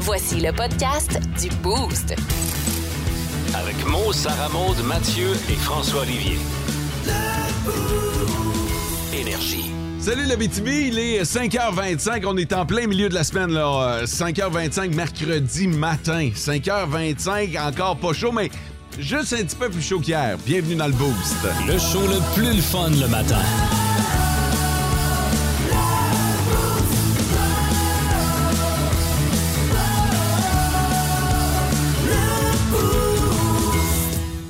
Voici le podcast du Boost. Avec Mo, Sarah Maud, Mathieu et François Olivier. Énergie. Salut la BTB, il est 5h25, on est en plein milieu de la semaine là, Euh, 5h25 mercredi matin, 5h25 encore pas chaud mais juste un petit peu plus chaud qu'hier. Bienvenue dans le boost. Le show le plus le fun le matin.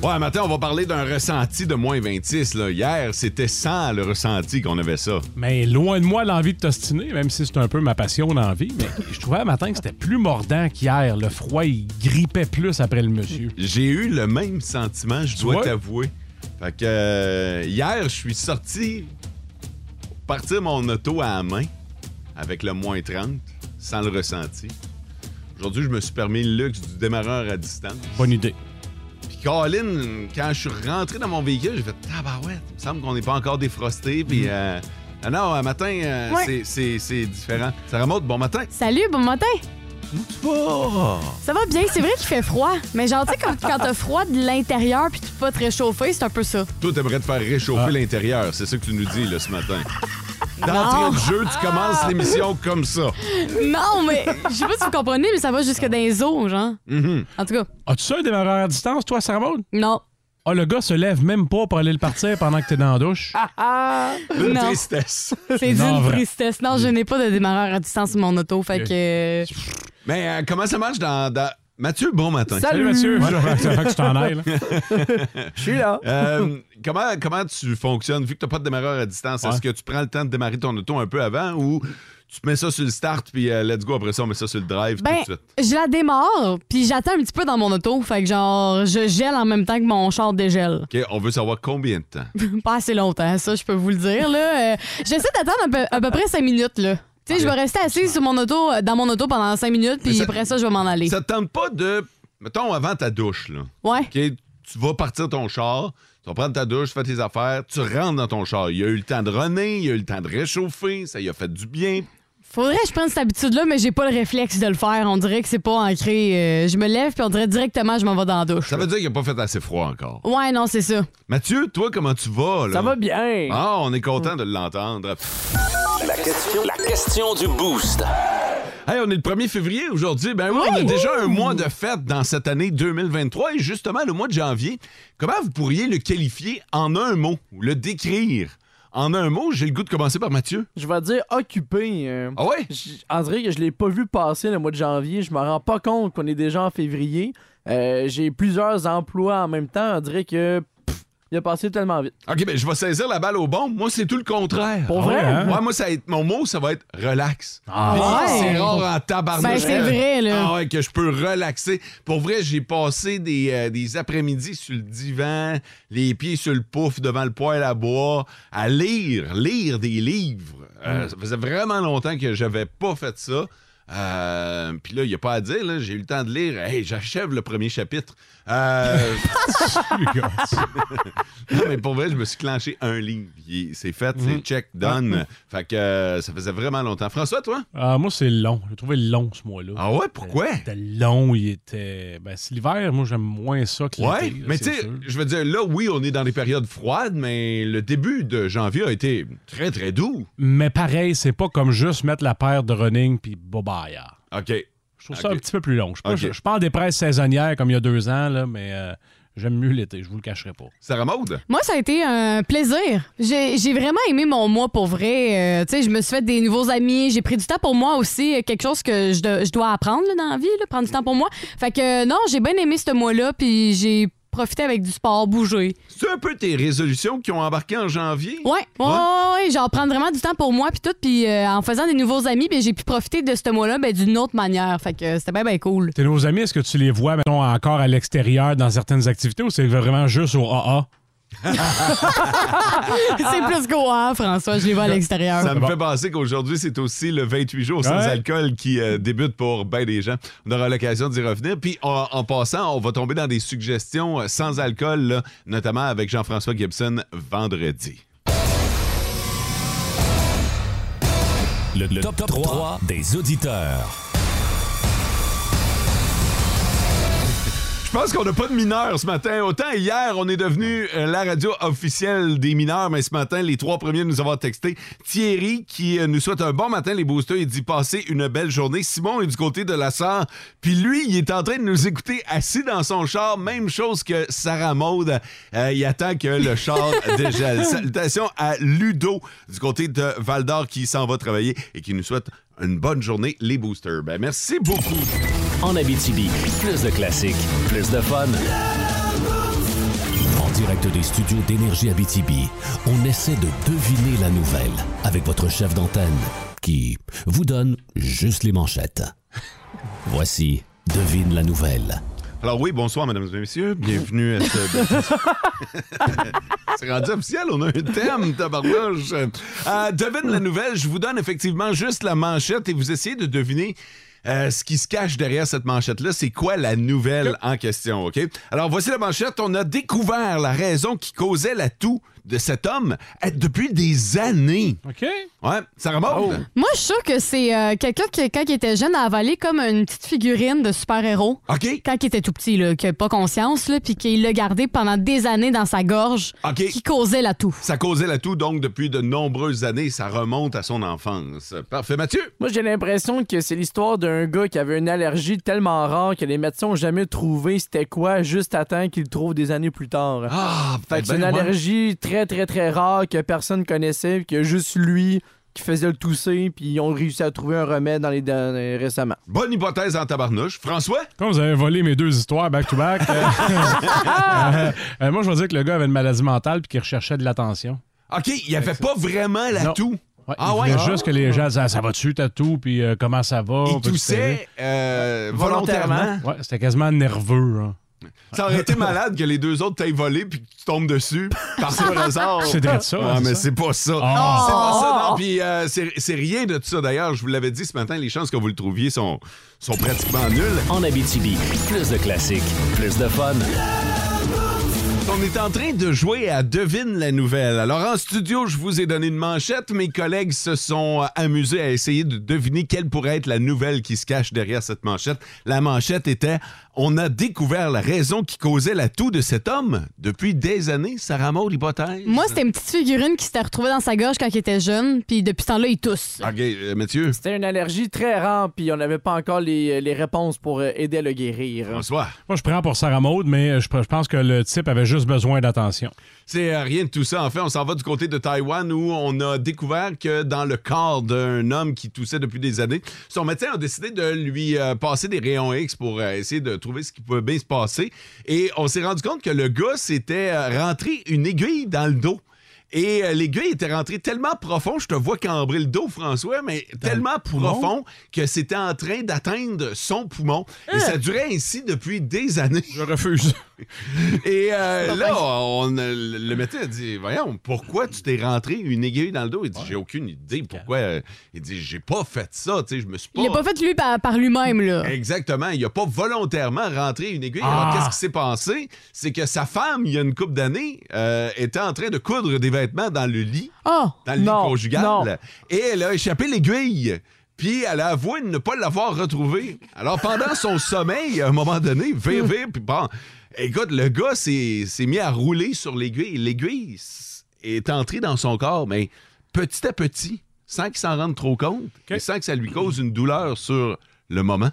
Ouais, matin on va parler d'un ressenti de moins 26 là. Hier, c'était 100 le ressenti qu'on avait ça. Mais loin de moi l'envie de t'ostiner, même si c'est un peu ma passion d'envie. Mais je trouvais à matin que c'était plus mordant qu'hier. Le froid, il grippait plus après le monsieur. J'ai eu le même sentiment, je dois t'avouer. Fait que euh, hier, je suis sorti pour partir mon auto à la main avec le moins 30 sans le ressenti. Aujourd'hui, je me suis permis le luxe du démarreur à distance. Bonne idée. Colin, quand je suis rentré dans mon véhicule, j'ai fait tabarouette, il me semble qu'on n'est pas encore défrosté. Puis euh, ah non, un matin, euh, Ouais. c'est- différent. Ça remonte, bon matin. Salut, bon matin. Oh! Ça va bien, c'est vrai qu'il fait froid. Mais genre, tu sais, quand, quand t'as froid de l'intérieur puis tu peux pas te réchauffer, c'est un peu ça. Toi, t'aimerais te faire réchauffer Ah. l'intérieur, c'est ça que tu nous dis là, ce matin. D'entrée de jeu, tu commences l'émission comme ça. Non, mais je sais pas si vous comprenez, mais ça va jusque dans les os, genre. Mhm. En tout cas, As-tu ça un démarreur à distance, toi, Sarah Maud? non. Ah, le gars se lève même pas pour aller le partir pendant que t'es dans la douche. Une Non. tristesse. C'est Non, vrai. tristesse. Non, je n'ai pas de démarreur à distance sur mon auto, fait que... Mais euh, comment ça marche dans, dans- Mathieu, bon matin. Salut, monsieur. Ça fait que tu t'en ailles, là. Je suis là. Euh, comment, comment tu fonctionnes? Vu que tu n'as pas de démarreur à distance? Est-ce que tu prends le temps de démarrer ton auto un peu avant ou tu te mets ça sur le start puis euh, let's go après ça, on met ça sur le drive Ben, tout de suite? je la démarre, puis j'attends un petit peu dans mon auto. Fait que genre, je gèle en même temps que mon char dégèle. OK, on veut savoir combien de temps? Pas assez longtemps, ça, je peux vous le dire. Là. Euh, J'essaie d'attendre à peu, à peu près 5 minutes. Là. Tu sais, je vais rester assise sur mon auto, euh, dans mon auto pendant 5 minutes, puis ça- après ça, je vais m'en aller. Ça te tente pas de. Mettons avant ta douche, là. Ouais. Tu vas partir ton char, tu vas prendre ta douche, fais tes affaires, tu rentres dans ton char. Il y a eu le temps de runner, il y a eu le temps de réchauffer, ça y a fait du bien. Faudrait que je prenne cette habitude-là, mais j'ai pas le réflexe de le faire. On dirait que c'est pas ancré. Euh, je me lève, puis on dirait directement, je m'en vais dans la douche. Ça veut dire qu'il n'a pas fait assez froid encore. Ouais, non, c'est ça. Mathieu, toi, comment tu vas? Là? Ça va bien. Ah, on est content de l'entendre. La question, la question du boost. Hey, on est le 1er février aujourd'hui. Ben oui, on a déjà un mois de fête dans cette année 2023 et justement le mois de janvier. Comment vous pourriez le qualifier en un mot ou le décrire? En un mot? J'ai le goût de commencer par Mathieu. Je vais dire occupé. euh, Ah ouais? On dirait que je l'ai pas vu passer le mois de janvier. Je me rends pas compte qu'on est déjà en février. Euh, J'ai plusieurs emplois en même temps. On dirait que il a passé tellement vite. OK, ben je vais saisir la balle au bon. Moi, c'est tout le contraire. Pour Ah vrai? ouais, hein? Ouais, moi, ça va être, mon mot, ça va être relax. Ah, ouais. C'est rare en tabarnak. Ben, c'est vrai, là. Ah ouais, que je peux relaxer. Pour vrai, j'ai passé des, euh, des après-midi sur le divan, les pieds sur le pouf devant le poêle à bois, à lire, lire des livres. Euh, Ça faisait vraiment longtemps que j'avais pas fait ça. Euh, Puis là, il n'y a pas à dire, là, j'ai eu le temps de lire. Hey, j'achève le premier chapitre. Euh, non, mais pour vrai, je me suis clenché un livre. C'est fait, c'est check, done. Fait que euh, ça faisait vraiment longtemps. François, toi? Ah, moi, c'est long. J'ai trouvé long ce mois-là. Ah ouais, pourquoi? C'était long, il était. Ben, c'est l'hiver, moi, j'aime moins ça que l'été. Ouais, là, mais tu sais, je veux dire, là, oui, on est dans des périodes froides, mais le début de janvier a été très, très doux. Mais pareil, c'est pas comme juste mettre la paire de running puis bye OK. Je trouve ça un petit peu plus long. Je suis pas, Ok. je suis pas en dépresse saisonnière comme il y a deux ans, là, mais euh, j'aime mieux l'été, je vous le cacherai pas. Sarah Maude? Moi, ça a été un plaisir. J'ai j'ai vraiment aimé mon mois pour vrai. Euh, tu sais, je me suis fait des nouveaux amis. J'ai pris du temps pour moi aussi. Quelque chose que je, do- je dois apprendre là, dans la vie, là, prendre du temps pour moi. Fait que euh, non, j'ai bien aimé ce mois-là. Puis j'ai profité avec du sport, bouger. C'est un peu tes résolutions qui ont embarqué en janvier? Ouais, ouais, ouais, ouais, genre prendre vraiment du temps pour moi puis tout, puis euh, en faisant des nouveaux amis, ben, j'ai pu profiter de ce mois-là ben, d'une autre manière. Fait que c'était bien, bien cool. Tes nouveaux amis, est-ce que tu les vois, mettons, encore à l'extérieur dans certaines activités ou c'est vraiment juste au AA? C'est plus qu'au A, François, je les vois à l'extérieur. Ça me bon. fait penser qu'aujourd'hui, c'est aussi le 28 jours sans Ouais. alcool qui euh, débute pour bien des gens. On aura l'occasion d'y revenir. Puis en, en passant, on va tomber dans des suggestions euh, sans alcool, là, notamment avec Jean-François Gibson vendredi. Le, le top, 3 des auditeurs. Je pense qu'on n'a pas de mineurs ce matin. Autant hier, on est devenu euh, la radio officielle des mineurs, mais ce matin, les trois premiers nous avoir texté. Thierry, qui euh, nous souhaite un bon matin, les boosters, il dit passer une belle journée. Simon est du côté de la Sarre, puis lui, il est en train de nous écouter assis dans son char. Même chose que Sarah Maude. Euh, il attend que le char dégèle. Salutations à Ludo, du côté de Val d'Or, qui s'en va travailler et qui nous souhaite une bonne journée, les boosters. Ben, merci beaucoup. En Abitibi, plus de classiques, plus de fun. En direct des studios d'énergie Abitibi, on essaie de deviner la nouvelle avec votre chef d'antenne qui vous donne juste les manchettes. Voici Devine la nouvelle. Alors oui, bonsoir, mesdames et messieurs. Bienvenue à ce... C'est rendu officiel, on a un thème, tabarnouche. Euh, devine la nouvelle, je vous donne effectivement juste la manchette et vous essayez de deviner euh, ce qui se cache derrière cette manchette-là. C'est quoi la nouvelle en question, OK? Alors voici la manchette. On a découvert la raison qui causait la toux de cet homme euh, depuis des années. OK. Ouais, ça remonte. Moi, je suis sûre que c'est euh, quelqu'un qui, quand il était jeune, a avalé comme une petite figurine de super-héros. OK? Quand il était tout petit, là, qui n'a pas conscience, là, puis qu'il l'a gardé pendant des années dans sa gorge, OK. qui causait la toux. Ça causait la toux, donc, depuis de nombreuses années. Ça remonte à son enfance. Parfait. Mathieu? Moi, j'ai l'impression que c'est l'histoire d'un gars qui avait une allergie tellement rare que les médecins n'ont jamais trouvé c'était quoi, juste à temps qu'il le trouve des années plus tard. Ah, Fait que c'est une ben, ouais. allergie très, très, très rare que personne connaissait, qu'il y a juste lui qui faisait le tousser, puis ils ont réussi à trouver un remède dans les derniers- récemment. Bonne hypothèse en tabarnouche. François? Comme vous avez volé mes deux histoires back-to-back, euh, euh, euh, moi, je vais dire que le gars avait une maladie mentale puis qu'il recherchait de l'attention. OK, il n'y avait pas vraiment la Non. toux. Ouais, Ah il ouais? juste que les gens disaient, Ah, ça va dessus, t'as tout, puis euh, comment ça va? Il toussait euh, volontairement. Volontairement. Ouais, c'était quasiment nerveux. hein. Ça aurait été malade que les deux autres t'aient volé puis que tu tombes dessus par ce hasard. C'est de ça, Ouais, mais c'est pas ça. Ah. C'est pas ça, non. Puis euh, c'est rien de ça. D'ailleurs, je vous l'avais dit ce matin, les chances que vous le trouviez sont, sont pratiquement nulles. En Abitibi, plus de classiques, plus de fun. On est en train de jouer à Devine la nouvelle. Alors en studio, je vous ai donné une manchette. Mes collègues se sont euh, amusés à essayer de deviner quelle pourrait être la nouvelle qui se cache derrière cette manchette. La manchette était On a découvert la raison qui causait la toux de cet homme depuis des années. Sarah Maud, l'hypothèse. Moi, c'était une petite figurine qui s'était retrouvée dans sa gorge quand il était jeune, puis depuis ce temps-là, il tousse. OK, euh, Mathieu? C'était une allergie très rare, puis on n'avait pas encore les, les réponses pour euh, aider à le guérir. Bonsoir. Moi, je prends pour Sarah Maud, mais je, je pense que le type avait juste besoin d'attention. C'est euh, rien de tout ça. En fait, on s'en va du côté de Taïwan où on a découvert que dans le corps d'un homme qui toussait depuis des années, son médecin a décidé de lui euh, passer des rayons X pour euh, essayer de trouver ce qui pouvait bien se passer. Et on s'est rendu compte que le gars s'était euh, rentré une aiguille dans le dos. Et euh, l'aiguille était rentrée tellement profond, je te vois cambrer le dos, François, mais tellement profond que c'était en train d'atteindre son poumon. Et ça durait ainsi depuis des années. Je refuse. Et euh, là, on, euh, le médecin a dit Voyons, pourquoi tu t'es rentré une aiguille dans le dos? Il dit J'ai aucune idée pourquoi. euh, Il dit J'ai pas fait ça, tu sais, je me suis pas. Il l'a pas fait lui par, par lui-même, là. Exactement, il a pas volontairement rentré une aiguille. Ah. Alors, qu'est-ce qui s'est passé? C'est que sa femme, il y a une couple d'années, euh, était en train de coudre des vêtements dans le lit, Oh! dans le lit conjugal, non. et elle a échappé l'aiguille. Puis elle a avoué de ne pas l'avoir retrouvée. Alors pendant son sommeil, à un moment donné, vire, vire, puis bon, écoute, le gars s'est mis à rouler sur l'aiguille. L'aiguille est entrée dans son corps, mais petit à petit, sans qu'il s'en rende trop compte, et sans que ça lui cause une douleur sur le moment.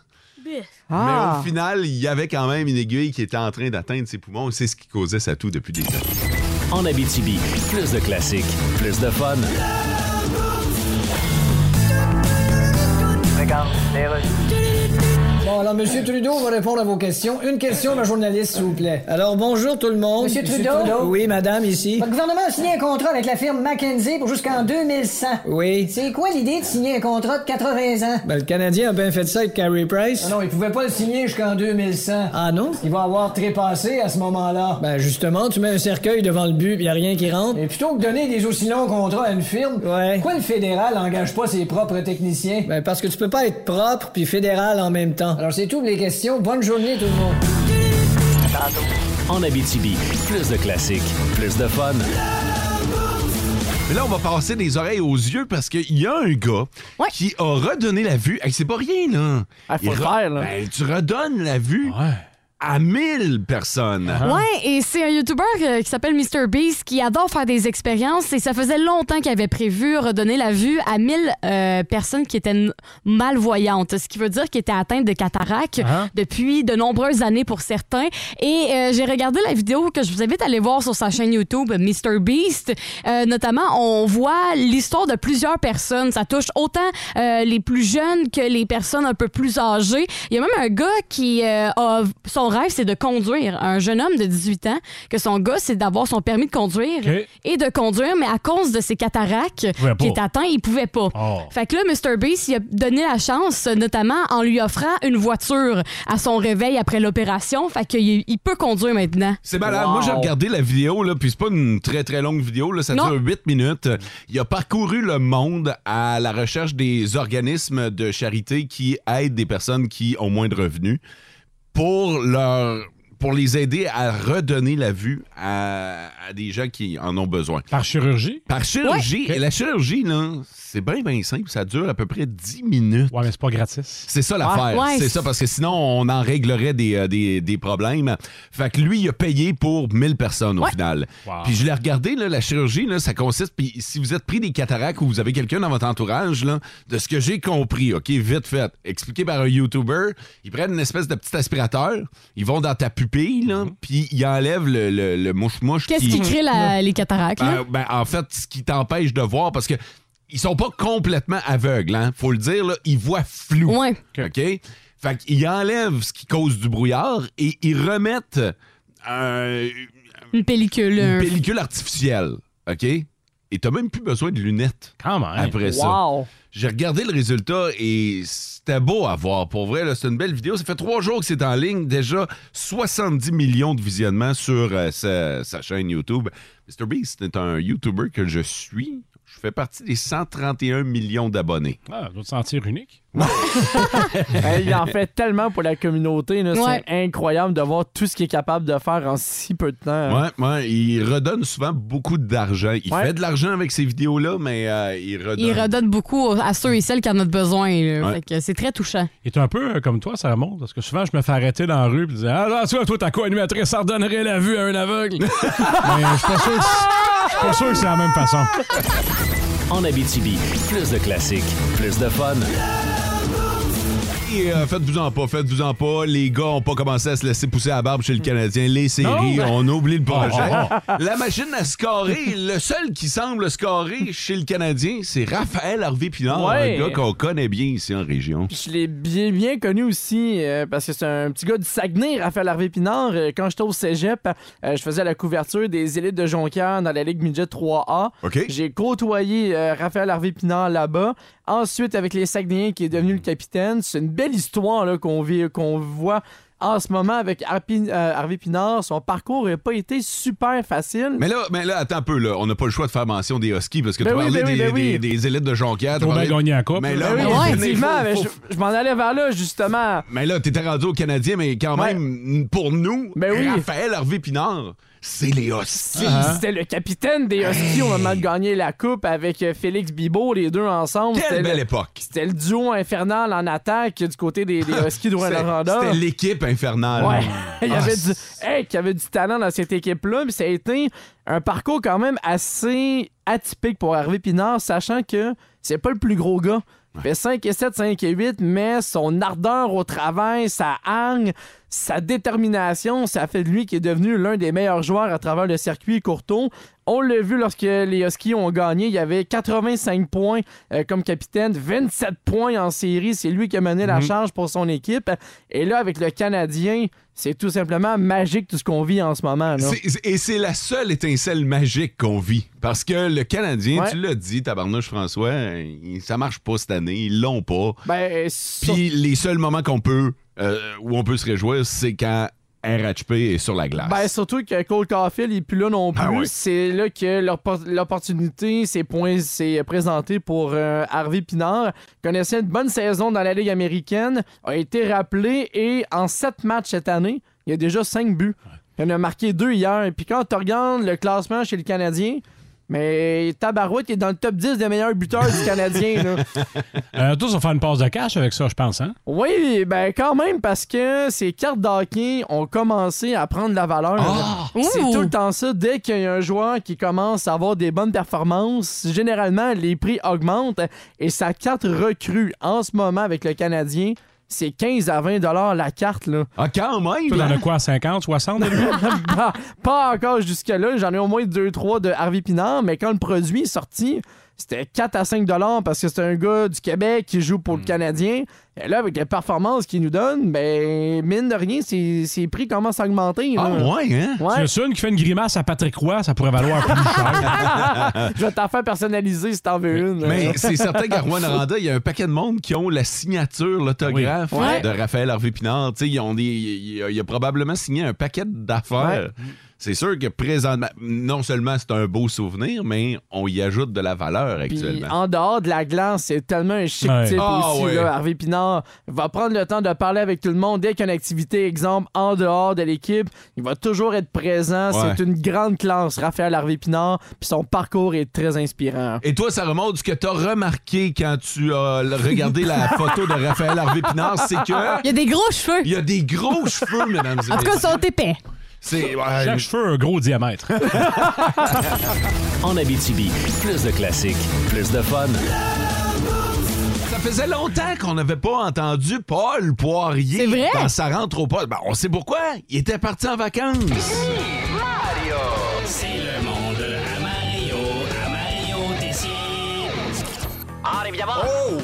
Ah. Mais au final, il y avait quand même une aiguille qui était en train d'atteindre ses poumons. C'est ce qui causait sa toux depuis des années. En Abitibi, plus de classiques, plus de fun. Bon, alors, Monsieur Trudeau va répondre à vos questions. Une question, ma journaliste, s'il vous plaît. Alors, bonjour tout le monde. Monsieur Trudeau? Oui, madame, ici. Votre gouvernement a signé un contrat avec la firme McKenzie pour jusqu'en 2100. Oui. C'est quoi l'idée de signer un contrat de 80 ans? Ben, le Canadien a bien fait ça avec Carey Price. Ah non, il pouvait pas le signer jusqu'en 2100. Ah non? Il va avoir trépassé à ce moment-là. Ben, justement, tu mets un cercueil devant le but, pis y a rien qui rentre. Et plutôt que donner des aussi longs contrats à une firme, Ouais. pourquoi le fédéral n'engage pas ses propres techniciens? Ben, parce que tu peux pas être propre puis fédéral en même temps. Alors, c'est toutes les questions. Bonne journée, tout le monde. En Abitibi, plus de classiques, plus de fun. Mais là, on va passer des oreilles aux yeux parce qu'il y a un gars Ouais. qui a redonné la vue. Hey, c'est pas rien, là. Ah, faut Il le re- faire, là. Ben, tu redonnes la vue Ouais. À 1000 personnes. Ouais, et c'est un YouTuber euh, qui s'appelle MrBeast qui adore faire des expériences et ça faisait longtemps qu'il avait prévu redonner la vue à 1000 euh, personnes qui étaient n- malvoyantes, ce qui veut dire qu'ils étaient atteintes de cataracte Ah. depuis de nombreuses années pour certains. Et euh, j'ai regardé la vidéo que je vous invite à aller voir sur sa chaîne YouTube MrBeast. Euh, notamment, on voit l'histoire de plusieurs personnes. Ça touche autant euh, les plus jeunes que les personnes un peu plus âgées. Il y a même un gars qui euh, a son rêve, c'est de conduire. Un jeune homme de 18 ans, que son gars, c'est d'avoir son permis de conduire et de conduire, mais à cause de ses cataractes qui est atteint, il pouvait pas. Oh. Fait que là, Mr. Beast, il a donné la chance, notamment en lui offrant une voiture à son réveil après l'opération. Fait qu'il il peut conduire maintenant. C'est malade. Wow. Moi, j'ai regardé la vidéo, là, puis c'est pas une très, très longue vidéo. Là, ça Non. dure 8 minutes. Il a parcouru le monde à la recherche des organismes de charité qui aident des personnes qui ont moins de revenus pour leur pour les aider à redonner la vue à, à des gens qui en ont besoin. Par chirurgie? Par chirurgie, Ouais. et la chirurgie, là, c'est bien, bien simple. Ça dure à peu près 10 minutes. Ouais, mais c'est pas gratis. C'est ça l'affaire. ouais. C'est ça, parce que sinon, on en réglerait des, euh, des, des problèmes. Fait que lui, il a payé pour 1000 personnes au final. Wow. Puis je l'ai regardé, là, la chirurgie, là, ça consiste. Puis si vous êtes pris des cataractes ou vous avez quelqu'un dans votre entourage, là, de ce que j'ai compris, OK, vite fait, expliqué par un YouTuber, ils prennent une espèce de petit aspirateur, ils vont dans ta pupille, là, puis ils enlèvent le, le, le mouche-mouche Qu'est-ce qui. qui crée la- les cataractes? là? Ben, ben, en fait, ce qui t'empêche de voir, parce que ils sont pas complètement aveugles, hein, faut le dire, là, ils voient flou. Ouais. OK? Fait qu'ils enlèvent ce qui cause du brouillard et ils remettent un- Une pellicule. une un- pellicule artificielle. OK? Et t'as même plus besoin de lunettes Quand même. après ça. Wow! J'ai regardé le résultat et c'était beau à voir. Pour vrai, c'est une belle vidéo. Ça fait trois jours que c'est en ligne. Déjà 70 millions de visionnements sur euh, sa, sa chaîne YouTube. MrBeast est un YouTuber que je suis. Je fais partie des 131 millions d'abonnés. Ah, doit te sentir unique. Il en fait tellement pour la communauté. là, Ouais. C'est incroyable de voir tout ce qu'il est capable de faire en si peu de temps. Ouais, ouais, il redonne souvent beaucoup d'argent. Il Ouais. fait de l'argent avec ces vidéos-là, mais euh, il redonne. Il redonne beaucoup à ceux et celles qui en ont besoin. là. Ouais. Fait que c'est très touchant. Il est un peu euh, comme toi, ça remonte, parce que souvent, je me fais arrêter dans la rue et dire Ah, là, toi, toi, ta co-animatrice, ça redonnerait la vue à un aveugle. mais je suis pas sûr que c'est- je suis pas sûr que c'est la même façon. En Abitibi, plus de classiques, plus de fun. Et, euh, faites-vous-en pas, faites-vous-en pas. Les gars ont pas commencé à se laisser pousser la barbe chez le Canadien. Les séries, Non. on oublie le projet. Oh, La machine à scorer, le seul qui semble scorer chez le Canadien, c'est Raphaël Harvey Pinard, Ouais. un gars qu'on connaît bien ici en région. Puis je l'ai bien, bien connu aussi euh, parce que c'est un petit gars du Saguenay, Raphaël Harvey Pinard. Euh, quand j'étais au cégep, euh, je faisais la couverture des élites de Jonquière dans la Ligue Midget 3A. OK? J'ai côtoyé euh, Raphaël Harvey Pinard là-bas. Ensuite, avec les Saguenayens qui est devenu le capitaine. C'est une belle histoire là, qu'on vit- qu'on voit en ce moment avec euh, Harvey Pinard. Son parcours n'a pas été super facile. Mais là, mais là, attends un peu, là. On n'a pas le choix de faire mention des Huskies parce que Ben tu oui, parlais ben des, ben oui. des- des élites de Jonquière. Bien parlé- gagner la coupe. Mais là, Ben oui, effectivement, faut- mais faut- je, je m'en allais vers là, justement. Mais là, t'étais rendu au Canadien, mais quand Ouais. même, pour nous, Ben oui. Raphaël Harvey Pinard, c'est les Huskies. Si, C'était le capitaine des Huskies au moment de gagner la coupe avec euh, Félix Bibo, les deux ensemble. Quelle belle le, époque. c'était le duo infernal en attaque du côté des, des Huskies de Rouen-Noranda. C'était l'équipe infernale. Ouais. Il y Ah, avait du, c'est- hey, y avait du talent dans cette équipe-là, mais ça a été un parcours quand même assez atypique pour Hervé Pinard, sachant que c'est pas le plus gros gars. Il fait 5 et 7, 5 et 8, mais son ardeur au travail, sa hargne, sa détermination, ça a fait de lui qui est devenu l'un des meilleurs joueurs à travers le circuit Courtois. On l'a vu lorsque les Huskies ont gagné. Il y avait 85 points euh, comme capitaine, 27 points en série. C'est lui qui a mené la charge pour son équipe. Et là, avec le Canadien, c'est tout simplement magique tout ce qu'on vit en ce moment. là. Et c'est la seule étincelle magique qu'on vit. Parce que le Canadien, Ouais. tu l'as dit, tabarnouche François, ça marche pas cette année, ils l'ont pas. Ben, sur- Puis les seuls moments qu'on peut, euh, où on peut se réjouir, c'est quand RHP est sur la glace. Ben, surtout que Cole Caulfield n'est plus là non plus. Ah ouais. C'est là que l'oppor- l'opportunité s'est présentée pour euh, Harvey Pinard. Connaissait une bonne saison dans la Ligue américaine, a été rappelé et en sept matchs cette année, il y a déjà cinq buts. Il en a marqué deux hier. Et puis quand tu regardes le classement chez le Canadien, Mais Tabarouette est dans le top 10 des meilleurs buteurs du Canadien. Là. Euh, ça va faire une passe de cash avec ça, je pense, hein? Oui, ben quand même, parce que ces cartes d'hockey ont commencé à prendre de la valeur. C'est Ouh. tout le temps ça. Dès qu'il y a un joueur qui commence à avoir des bonnes performances, généralement, les prix augmentent et sa carte recrue en ce moment avec le Canadien, c'est 15 à 20 dollars la carte. Là. Ah, quand même! Toi, t'en hein? as quoi, 50, 60? lui? pas, pas encore jusque-là. J'en ai au moins 2-3 de Harvey Pinard, mais quand le produit est sorti, c'était 4 à 5 dollars parce que c'est un gars du Québec qui joue pour le Canadien. Et là, avec les performances qu'il nous donne, ben, mine de rien, ses, ses prix commencent à augmenter. Ah, là. ouais, hein? Ouais. As une qui fait une grimace à Patrick Roy, ça pourrait valoir plus cher. Je vais t'en faire personnaliser si t'en veux une. Mais c'est certain qu'à Rouen-Noranda, il y a un paquet de monde qui ont la signature, l'autographe Oui. Ouais. de Raphaël Harvey Pinard. Tu sais, ils ont des, il, a, il a probablement signé un paquet d'affaires. C'est sûr que présentement, non seulement c'est un beau souvenir, mais on y ajoute de la valeur Puis actuellement. en dehors de la glace, c'est tellement un chic Ouais. type Ah, aussi. ouais. Là, Harvey Pinard va prendre le temps de parler avec tout le monde dès qu'il y a une activité, exemple, en dehors de l'équipe. Il va toujours être présent. Ouais. C'est une grande classe, Raphaël Harvey Pinard. Puis son parcours est très inspirant. Et toi, ça remonte ce que tu as remarqué quand tu as regardé la photo de Raphaël Harvey Pinard, c'est que Il y a des gros cheveux. il y a des gros cheveux, mesdames et En tout cas, ils messieurs. sont épais. C'est ouais, Chaque cheveu a un gros diamètre. En Abitibi, plus de classiques, plus de fun. Ça faisait longtemps qu'on n'avait pas entendu Paul Poirier C'est vrai? dans sa rentre au poste. Ben, on sait pourquoi. Il était parti en vacances. C'est le monde à Mario, à Mario Tessier. Ah, évidemment. Oh!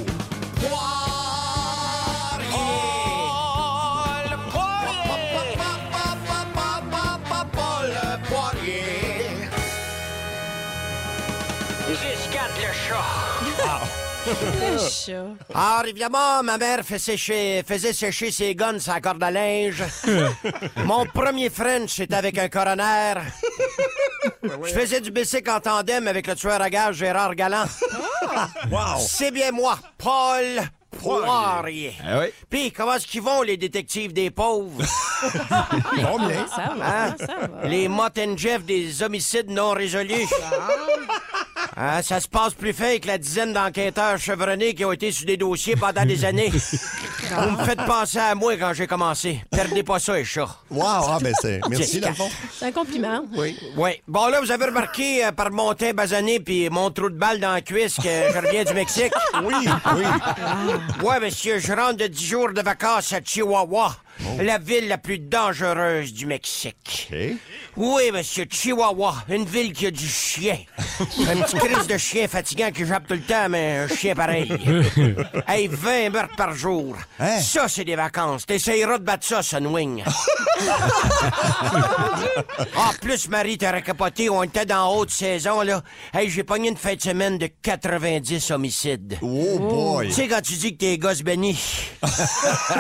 Alors, évidemment, ma mère fait sécher- faisait sécher ses guns la corde à linge. Mon premier French, c'était avec un coroner. Je faisais du bicycle en tandem avec le tueur à gage Gérard Galland. C'est bien moi, Paul Poirier. Ah oui. Puis, comment est-ce qu'ils vont, les détectives des pauvres? Ça va, Hein? ça va. Les Mott and Jeff des homicides non résolus. Hein, ça se passe plus fait que la dizaine d'enquêteurs chevronnés qui ont été sur des dossiers pendant des années. Vous me faites penser à moi quand j'ai commencé. Perdez pas ça, les chats. Wow, ah ben c'est. Merci, fond. C'est un compliment. Oui. Oui. Bon, là, vous avez remarqué euh, par mon teint basané puis mon trou de balle dans la cuisse que je reviens du Mexique? Oui, oui. Ouais, monsieur, je rentre de 10 jours de vacances à Chihuahua, la ville la plus dangereuse du Mexique. Oui, monsieur, Chihuahua, une ville qui a du chien. Un petit crise de chien fatigant qui jappe tout le temps, mais un chien pareil. hey, 20 meurtres par jour. Hein? Ça, c'est des vacances. T'essayeras de battre ça, Sunwing. Ah, plus Marie t'aurait capoté, on était dans haute saison, là. Hey, j'ai pogné une fin de semaine de 90 homicides. Oh boy. Tu sais, quand tu dis que t'es gosse béni.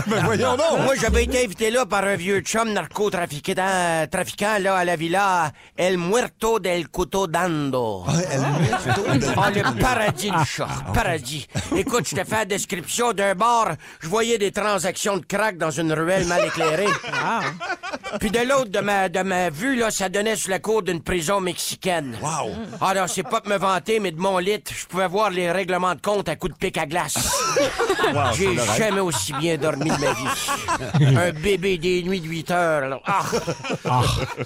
Mais voyons donc. Moi, j'avais été invité là par un vieux chum narcotrafiquant, euh, trafiquant, là, à la villa El Muerto del Cuto Dando. Ah, le paradis du chat. Paradis. Écoute, je te fais la description d'un bar. Je voyais des transactions de crack dans une ruelle mal éclairée. Puis de l'autre de ma, de ma vue, là, ça donnait sur la cour d'une prison mexicaine. Wow. Ah non, c'est pas pour me vanter, mais de mon lit, je pouvais voir les règlements de compte à coups de pic à glace. J'ai jamais aussi bien dormi de ma vie. Un bébé des nuits de 8 heures. là. Ah,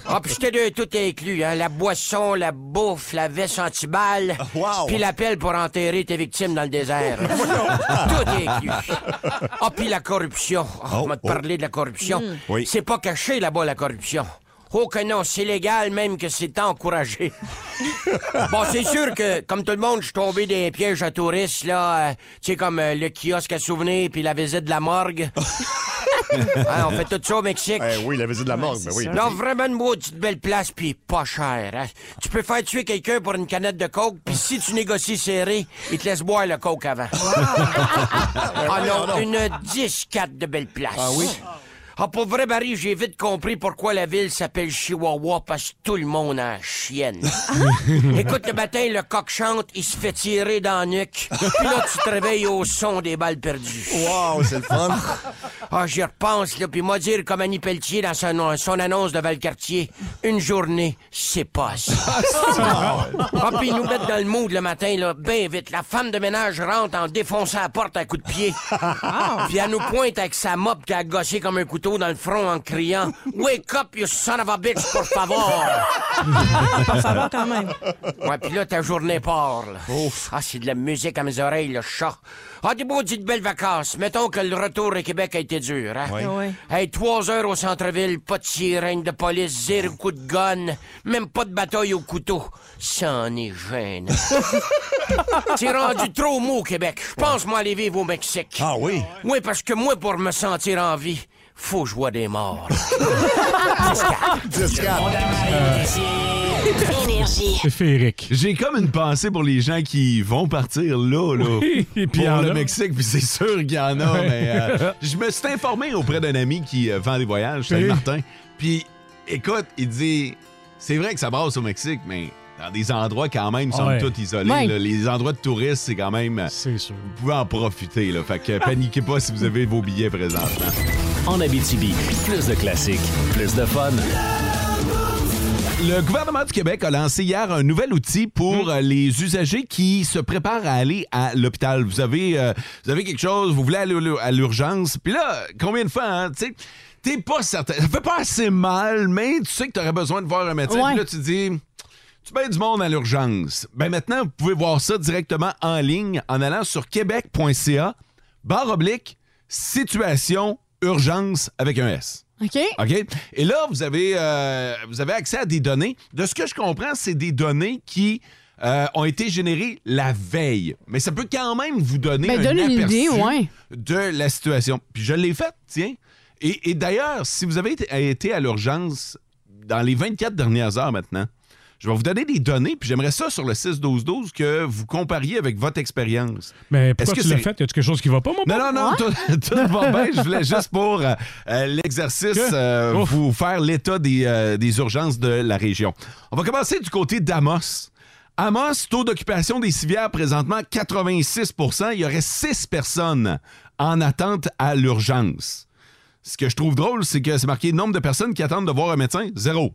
ah puis j'étais de tout inclus. Hein. La boisson, la bouffe, la veste antiballe. Wow. Puis l'appel pour enterrer tes victimes dans le désert. tout inclus. Ah, puis la corruption. Ah, on va te oh. parler de la corruption. Oui. C'est pas caché là-bas, la corruption. Oh que non, c'est légal même que c'est encouragé. bon, c'est sûr que, comme tout le monde, je suis tombé des pièges à touristes, là. euh, tu sais, comme euh, le kiosque à souvenirs puis la visite de la morgue. Hein, on fait tout ça au Mexique. Eh oui, la visite de la morgue, ben oui. Non, vraiment une maudite belle place, puis pas cher. hein. Tu peux faire tuer quelqu'un pour une canette de coke, puis si tu négocies serré, il te laisse boire le coke avant. ah non, une 10-4 de belle place. Ah oui? Ah, pour vrai, Barry, j'ai vite compris pourquoi la ville s'appelle Chihuahua, parce que tout le monde a chienne. Écoute, le matin, le coq chante, il se fait tirer dans la nuque. Puis là, tu te réveilles au son des balles perdues. Wow, c'est le fun. Ah, j'y repense, là, puis moi dire comme Annie Pelletier dans son, son annonce de Valcartier, une journée, c'est pas assez. Ah, puis ils nous mettent dans le mood le matin, là, bien vite. La femme de ménage rentre en défonçant la porte à coups de pied. Puis elle nous pointe avec sa mop qui a gossé comme un couteau dans le front en criant « Wake up, you son of a bitch, por favor! » Pour savoir quand même. Ouais, puis là, ta journée part, là. Ah, c'est de la musique à mes oreilles, le chat. Ah, des maudites belles vacances. Mettons que le retour à Québec a été dur, hein? Oui. Oui. Hey, trois heures au centre-ville, pas de sirène de police, zéro coup de gun, même pas de bataille au couteau. Ça en est gênant. C'est rendu trop mou au Québec. Je pense, moi, aller vivre au Mexique. Ah oui? Oui, parce que moi, pour me sentir en vie, faut que je vois des morts. Énergie. C'est féerique. J'ai comme une pensée pour les gens qui vont partir là, là Oui, et puis pour en le a. Mexique, puis c'est sûr qu'il y en a, Ouais. mais euh, je me suis informé auprès d'un ami qui euh, vend des voyages, Oui. Saint-Martin, puis écoute, il dit, c'est vrai que ça brasse au Mexique, mais dans des endroits quand même, somme Ouais. toute isolés, Ouais. là, les endroits de touristes, c'est quand même, euh, C'est sûr. vous pouvez en profiter, là, fait que paniquez pas si vous avez vos billets présentement. En Abitibi, plus de classiques, plus de fun. Le gouvernement du Québec a lancé hier un nouvel outil pour euh, les usagers qui se préparent à aller à l'hôpital. Vous avez, euh, vous avez quelque chose, vous voulez aller à l'urgence, puis là, combien de fois, hein, tu sais, t'es pas certain. Ça fait pas assez mal, mais tu sais que t'aurais besoin de voir un médecin. Puis là, tu dis, tu mets du monde à l'urgence. Ben maintenant, vous pouvez voir ça directement en ligne en allant sur québec.ca, barre oblique, situation, urgence avec un S. OK? OK? Et là, vous avez, euh, vous avez accès à des données. De ce que je comprends, c'est des données qui euh, ont été générées la veille. Mais ça peut quand même vous donner Ben, un donne aperçu idée, ouais. de la situation. Puis je l'ai fait, tiens. Et, et d'ailleurs, si vous avez été, été à l'urgence dans les 24 dernières heures maintenant, je vais vous donner des données, puis j'aimerais ça sur le 6-12-12 que vous compariez avec votre expérience. Mais pourquoi Est-ce tu que l'as fait? Y a-tu quelque chose qui va pas, mon Non, non, non, tout, tout va bien. Je voulais juste pour euh, euh, l'exercice Que? euh, vous faire l'état des, euh, des urgences de la région. On va commencer du côté d'Amos. Amos, taux d'occupation des civières présentement 86% Il y aurait 6 personnes en attente à l'urgence. Ce que je trouve drôle, c'est que c'est marqué nombre de personnes qui attendent de voir un médecin, zéro.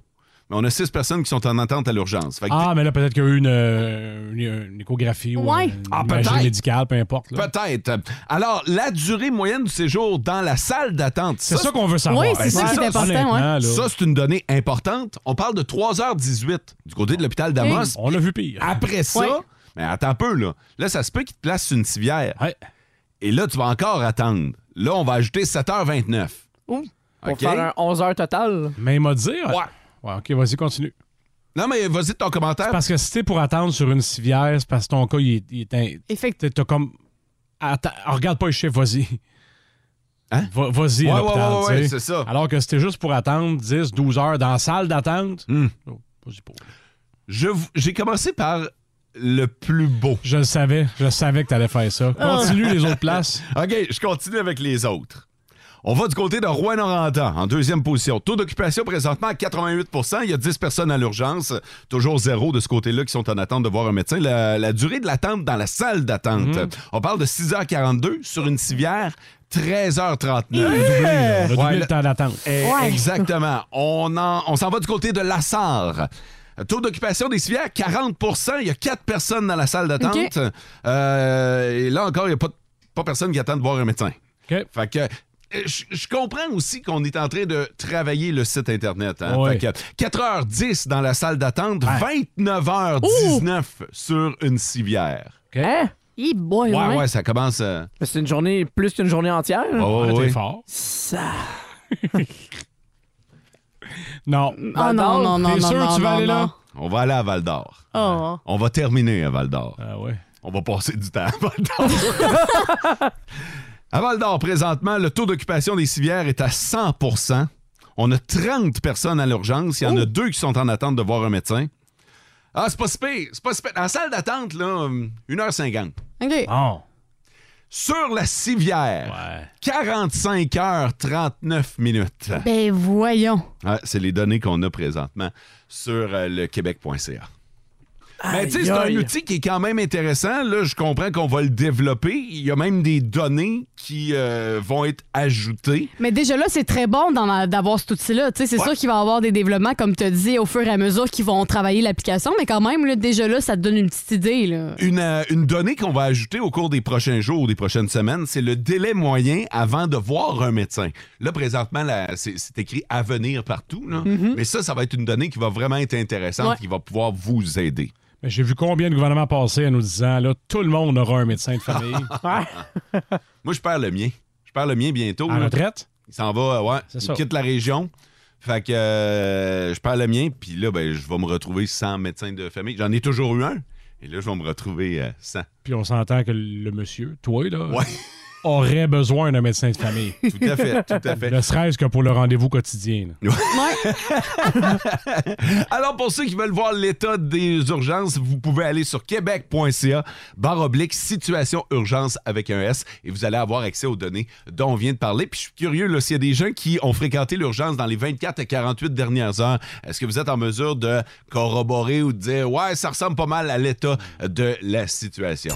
Mais on a 6 personnes qui sont en attente à l'urgence. Fait que Ah, mais là, peut-être qu'il y a eu une, euh, une- une échographie ou Ouais. une Ah, imagerie peut-être. médicale, peu importe. là. Peut-être. Alors, la durée moyenne du séjour dans la salle d'attente. C'est ça qu'on veut savoir. Oui, c'est Ben, ça qui est important, ouais. honnêtement, là. Ça, c'est une donnée importante. On parle de 3h18 du côté de l'hôpital d'Amos. On l'a vu pire. Après ça, Ouais. mais attends un peu, là. Là, ça se peut qu'il te place sur une civière. Ouais. Et là, tu vas encore attendre. Là, on va ajouter 7h29. Ouh. Pour OK? faire un 11 heures total. Mais il m'a dit. Ouais. Ouais, OK, vas-y, continue. Non, mais vas-y ton commentaire. Parce que si t'es pour attendre sur une civière, c'est parce que ton cas, il est. il est un- Effectivement. T'as comme. Attends, regarde pas les chiffres, vas-y. Hein? Va- Vas-y, Ouais, à ouais, l'hôpital, ouais, ouais, c'est ça. Alors que c'était juste pour attendre 10, 12 heures dans la salle d'attente. Hmm. oh, vas-y pas. Je J'ai commencé par le plus beau. Je le savais, je savais que t'allais faire ça. Continue les autres places. OK, je continue avec les autres. On va du côté de Rouen-Noranda, en deuxième position. Taux d'occupation présentement à 88% Il y a 10 personnes à l'urgence. Toujours zéro de ce côté-là qui sont en attente de voir un médecin. La, la durée de l'attente dans la salle d'attente. On parle de 6h42 sur une civière, 13h39. On a doublé, là. On a doublé Ouais, le temps d'attente. Eh, Ouais. Exactement. On, en- on s'en va du côté de Lassar. Taux d'occupation des civières, 40% Il y a 4 personnes dans la salle d'attente. Euh, et là encore, il n'y a pas, pas personne qui attend de voir un médecin. OK. Fait que. Je, je comprends aussi qu'on est en train de travailler le site Internet. hein. Ouais. Fait que 4h10 dans la salle d'attente, Ouais. 29h19 sur une civière. Hein? Hi boy, Ouais, ouais. ouais, ça commence. euh, C'est une journée, plus qu'une journée entière. ouais, ouais, Ouais, fort. Ça. Non. Ah non, non, non, T'es non, sûr non, que tu vas aller non. là? On va aller à Val d'Or. Oh. On va terminer à Val d'Or. Ah ouais. On va passer du temps à Val d'Or. à Val d'Or, présentement, le taux d'occupation des civières est à 100% On a 30 personnes à l'urgence. Il y en a deux qui sont en attente de voir un médecin. Ah, c'est pas si pire. C'est pas si pire. En salle d'attente, là, hum, 1h50. OK. Bon. sur la civière. 45 heures 39 minutes. Ben voyons. C'est les données qu'on a présentement sur euh, le québec.ca. Mais tu sais, c'est un outil qui est quand même intéressant. Là, je comprends qu'on va le développer. Il y a même des données qui euh, vont être ajoutées. Mais déjà là, c'est très bon d'en d'avoir cet outil-là. Tu sais, C'est Ouais. sûr qu'il va y avoir des développements, comme tu as dit, au fur et à mesure qu'ils vont travailler l'application, mais quand même, là, déjà là, ça te donne une petite idée. Là. Une, euh, une donnée qu'on va ajouter au cours des prochains jours ou des prochaines semaines, c'est le délai moyen avant de voir un médecin. Là, présentement, c'est c'est écrit à venir partout. là. Mais ça, ça va être une donnée qui va vraiment être intéressante, Ouais. qui va pouvoir vous aider. Mais J'ai vu combien de gouvernements passer en nous disant là, tout le monde aura un médecin de famille. Moi, je perds le mien. Je perds le mien bientôt. En là. retraite? Il s'en va, ouais. C'est Il ça. quitte la région. Fait que euh, je perds le mien, puis là, ben, je vais me retrouver sans médecin de famille. J'en ai toujours eu un. Et là, je vais me retrouver euh, sans. Puis on s'entend que le monsieur, toi, là, Ouais. Aurait besoin d'un médecin de famille. Tout à fait, tout à fait. Ne serait-ce que pour le rendez-vous quotidien. là. Alors, pour ceux qui veulent voir l'état des urgences, vous pouvez aller sur québec.ca, barre oblique, situation urgence avec un S, et vous allez avoir accès aux données dont on vient de parler. Puis je suis curieux, là, s'il y a des gens qui ont fréquenté l'urgence dans les 24 à 48 dernières heures, est-ce que vous êtes en mesure de corroborer ou de dire, ouais, ça ressemble pas mal à l'état de la situation?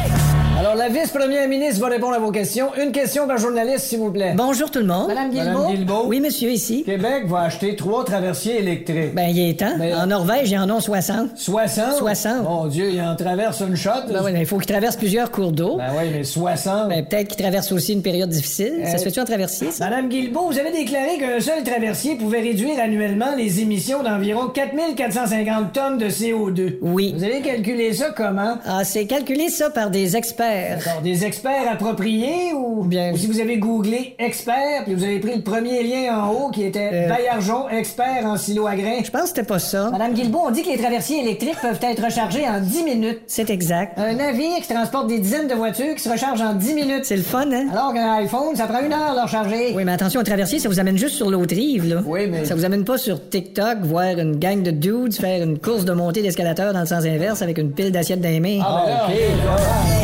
Alors, la vice-première ministre va répondre à vos questions. Une question par journaliste, s'il vous plaît. Bonjour tout le monde. Madame Guilbeault? Oui, monsieur, ici. Québec va acheter trois traversiers électriques. Ben, il est temps. Mais- En Norvège, ils en ont 60. 60? 60. Mon Dieu, il en traverse une shot. Ben oui, mais il faut qu'ils traversent plusieurs cours d'eau. Ben oui, mais 60. Ben, peut-être qu'ils traversent aussi une période difficile. Ça se fait-tu en traversier, ça? Madame Guilbeault, vous avez déclaré qu'un seul traversier pouvait réduire annuellement les émissions d'environ 4450 tonnes de CO2. Oui. Vous avez calculé ça comment? Ah, c'est calculé ça par des experts. D'accord, des experts appropriés ou Bien. ou si vous avez googlé expert puis vous avez pris le premier lien en haut qui était Euh. Expert en silo à grains. Je pense que c'était pas ça. Madame Guilbeault, on dit que les traversiers électriques peuvent être rechargés en 10 minutes. C'est exact. Un navire qui transporte des dizaines de voitures qui se recharge en 10 minutes. C'est le fun, hein? Alors qu'un iPhone, ça prend une heure de le recharger. Oui, mais attention, un traversier, ça vous amène juste sur l'autre rive, là. Oui, mais- Ça vous amène pas sur TikTok, voir une gang de dudes faire une course de montée d'escalateur dans le sens inverse avec une pile d'assiettes dans les mains. Ah, ben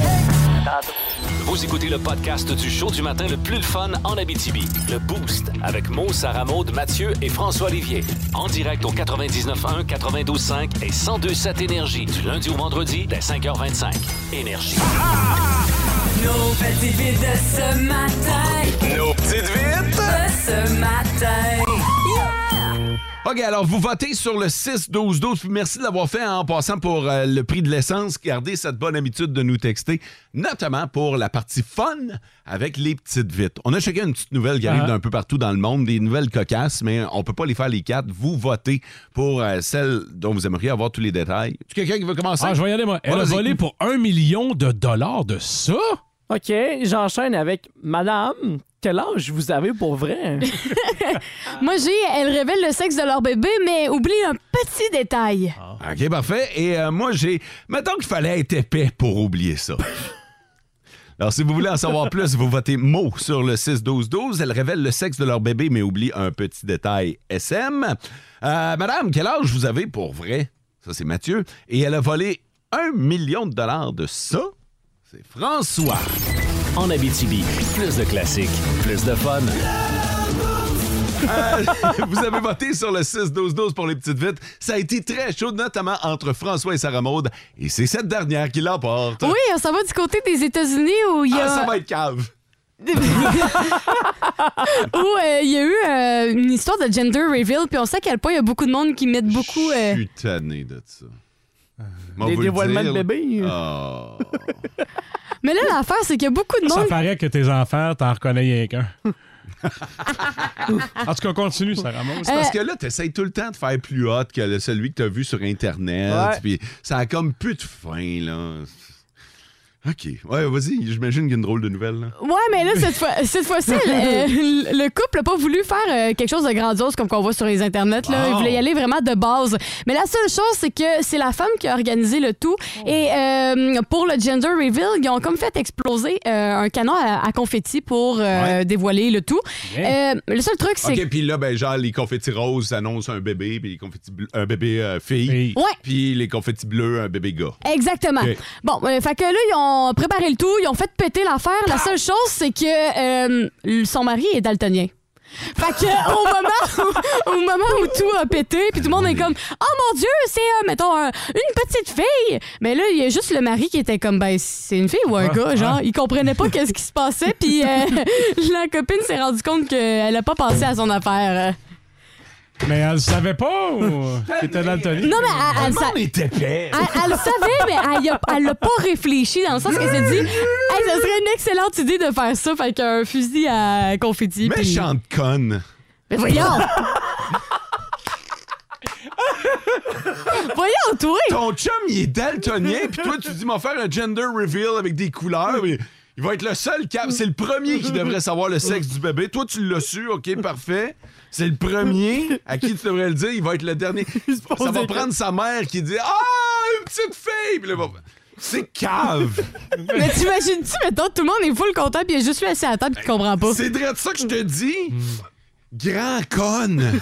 Vous écoutez le podcast du show du matin le plus le fun en Abitibi. Le Boost avec Mo, Sarah Maud, Mathieu et François Olivier. En direct au 99.1, 92.5 et 102.7 Énergie du lundi au vendredi dès 5h25. Énergie. Nos petites vites de ce matin. Nos petites vites! De ce matin. OK, alors vous votez sur le 6-12-12. Puis merci de l'avoir fait en passant pour euh, le prix de l'essence. Gardez cette bonne habitude de nous texter, notamment pour la partie fun avec les petites vites. On a chacun une petite nouvelle qui arrive Ah. d'un peu partout dans le monde, des nouvelles cocasses, mais on peut pas les faire les quatre. Vous votez pour euh, celle dont vous aimeriez avoir tous les détails. Tu quelqu'un qui veut commencer? Ah, je vais y aller, moi. Elle a volé pour un million de dollars de ça? OK, j'enchaîne avec Madame. Quel âge vous avez pour vrai? Moi, j'ai, elle révèle le sexe de leur bébé, mais oublie un petit détail. OK, parfait. Et euh, moi, j'ai. Mettons qu'il fallait être épais pour oublier ça. Alors, si vous voulez en savoir plus, vous votez mot sur le 6-12-12. Elle révèle le sexe de leur bébé, mais oublie un petit détail SM. Euh, madame, quel âge vous avez pour vrai? Ça, c'est Mathieu. Et elle a volé un million de dollars de ça. C'est François. En Abitibi, plus de classiques, plus de fun. Euh, vous avez voté sur le 6-12-12 pour les petites vites. Ça a été très chaud, notamment entre François et Sarah Maud. Et c'est cette dernière qui l'emporte. Oui, ça va du côté des États-Unis où il y a. Ah, ça va être cave. où euh, il y a eu euh, une histoire de gender reveal, puis on sait à quel point il y a beaucoup de monde qui mettent beaucoup. Je suis tanné de ça. Des dévoilements de bébé. Oh. Mais là, l'affaire, c'est qu'il y a beaucoup de Ça monde. paraît que tes enfants, t'en reconnais rien qu'un. en tout cas, continue, Sarah Maud. C'est parce que là, t'essayes tout le temps de faire plus hot que le- celui que t'as vu sur Internet. Puis ça a comme plus de fin, là. OK. Ouais, vas-y, j'imagine qu'il y a une drôle de nouvelle. Là. Ouais, mais là, cette, fois, cette fois-ci, le, le couple n'a pas voulu faire euh, quelque chose de grandiose comme qu'on voit sur les internets. Là. Wow. Ils voulaient y aller vraiment de base. Mais la seule chose, c'est que c'est la femme qui a organisé le tout. Et euh, pour le gender reveal, ils ont comme fait exploser euh, un canon à, à confetti pour dévoiler le tout. Le seul truc, c'est OK, puis là, ben, genre, les confettis roses annoncent un bébé, puis les confettis bleus, un bébé fille. Ouais. Puis les confettis bleus, un bébé gars. Exactement. Bon, fait que là, ils ont préparé le tout, ils ont fait péter l'affaire. La seule chose, c'est que euh, son mari est daltonien. Fait que au moment où, au moment où tout a pété, puis tout le monde est comme oh mon dieu, c'est euh, mettons un- une petite fille. Mais là, il y a juste le mari qui était comme ben c'est une fille ou un Ouais, gars, genre ouais. il comprenait pas qu'est-ce qui se passait, puis euh, la copine s'est rendue compte qu'elle a pas pensé à son affaire. Mais elle savait pas ou était daltonien? Non, mais elle, elle, sa- était fait. Elle, elle le savait, mais elle y a- elle l'a pas réfléchi dans le sens qu'elle s'est dit hey, ça serait une excellente idée de faire ça avec un fusil à confetti. puis- Méchante conne. Mais voyons! voyons, toi! Ton chum, il est daltonien, puis toi, tu dis, m'en faire un gender reveal avec des couleurs. mais il va être le seul cap. C'est le premier qui devrait savoir le sexe du bébé. Toi, tu l'as su, OK, parfait. C'est le premier à qui tu devrais le dire. Il va être le dernier. Ça va prendre sa mère qui dit Ah, une petite fille! Puis là, va- C'est cave. Mais t'imagines-tu, mettons, tout le monde est full content, puis il y a juste lui assis à la table qui comprend pas. C'est de ça que je te dis? Grand conne.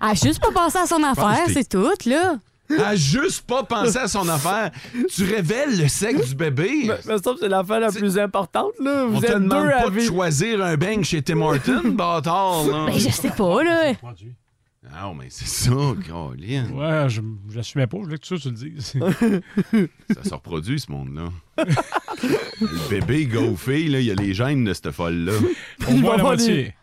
Elle a juste pas pensé à son affaire, c'est tout, là. A juste pas pensé à son affaire. Tu révèles le sexe du bébé. Mais, mais ça, c'est l'affaire la plus importante, là. Vous On te demande deux à pas de vivre. choisir un bang chez Tim Hortons, bâtard. là. Ben, je sais pas, là. Non, mais c'est ça, Colin. Ouais, je l'assumais pas, je voulais que tu, tu le dises. Ça se reproduit, ce monde-là. le bébé gaufé, là, il y a les gènes de cette folle-là. On voit la moitié.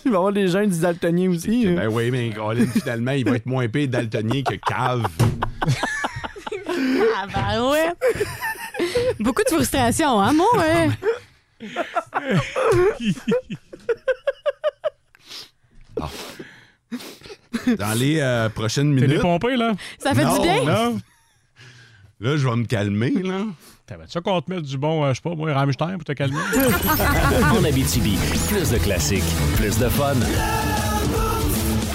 Il va y avoir des jeunes du daltonien aussi. hein. Ben oui, mais Colin, finalement, il va être moins pire daltonien que cave. Ah, ben ouais. Beaucoup de frustration, hein, moi, ouais. Dans les euh, prochaines T'es minutes. dépompé, là? Ça fait Non, du bien? Là, je vais me calmer, là. T'avais ça qu'on te mette du bon, euh, je sais pas, moi, Rammstein pour te calmer? En Abitibi, plus de classiques, plus de fun.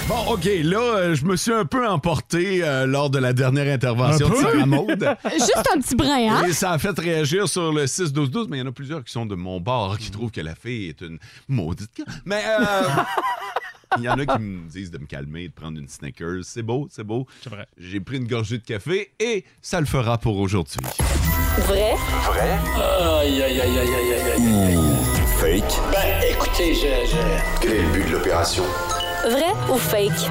Bon, OK, là, euh, je me suis un peu emporté euh, lors de la dernière intervention de? Sarah Maud. Juste un petit brin, hein? Et ça a fait réagir sur le 6-12-12, mais il y en a plusieurs qui sont de mon bord qui trouvent que la fille est une maudite. Mais euh, il y en a qui me disent de me calmer, de prendre une Snickers. C'est beau, c'est beau. C'est vrai. J'ai pris une gorgée de café et ça le fera pour aujourd'hui. Vrai? Vrai? Aïe, aïe, aïe, aïe, aïe, aïe, aïe. Fake? Ben, écoutez, je... je- Quel est le but de l'opération? Vrai ou fake?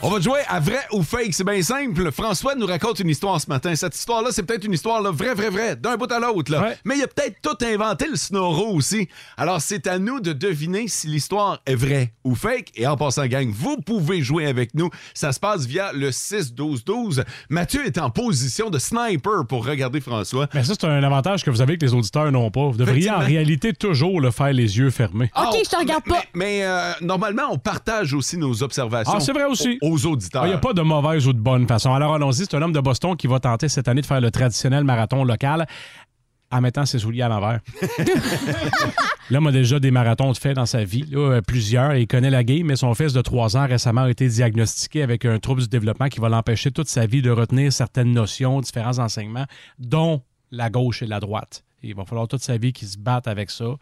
On va jouer à vrai ou fake, c'est bien simple. François nous raconte une histoire ce matin. Cette histoire-là, c'est peut-être une histoire là, vrai, vrai, vrai, d'un bout à l'autre. là. Ouais. Mais il a peut-être tout inventé le Snorro aussi. Alors, c'est à nous de deviner si l'histoire est vraie ou fake. Et en passant, gang, vous pouvez jouer avec nous. Ça se passe via le 6-12-12. Mathieu est en position de sniper pour regarder François. Mais ça, c'est un avantage que vous avez que les auditeurs n'ont pas. Vous devriez en réalité toujours le faire les yeux fermés. OK, je te regarde mais, pas. Mais, mais, euh, normalement, on partage aussi nos observations. Ah, c'est vrai aussi. Aux auditeurs. Il n'y a pas de mauvaise ou de bonne façon. Alors allons-y, c'est un homme de Boston qui va tenter cette année de faire le traditionnel marathon local en mettant ses souliers à l'envers. L'homme a déjà des marathons de fait dans sa vie, là, euh, plusieurs, et il connaît la game, mais son fils de 3 ans récemment a été diagnostiqué avec un trouble du développement qui va l'empêcher toute sa vie de retenir certaines notions, différents enseignements, dont la gauche et la droite. Il va falloir toute sa vie qu'il se batte avec ça.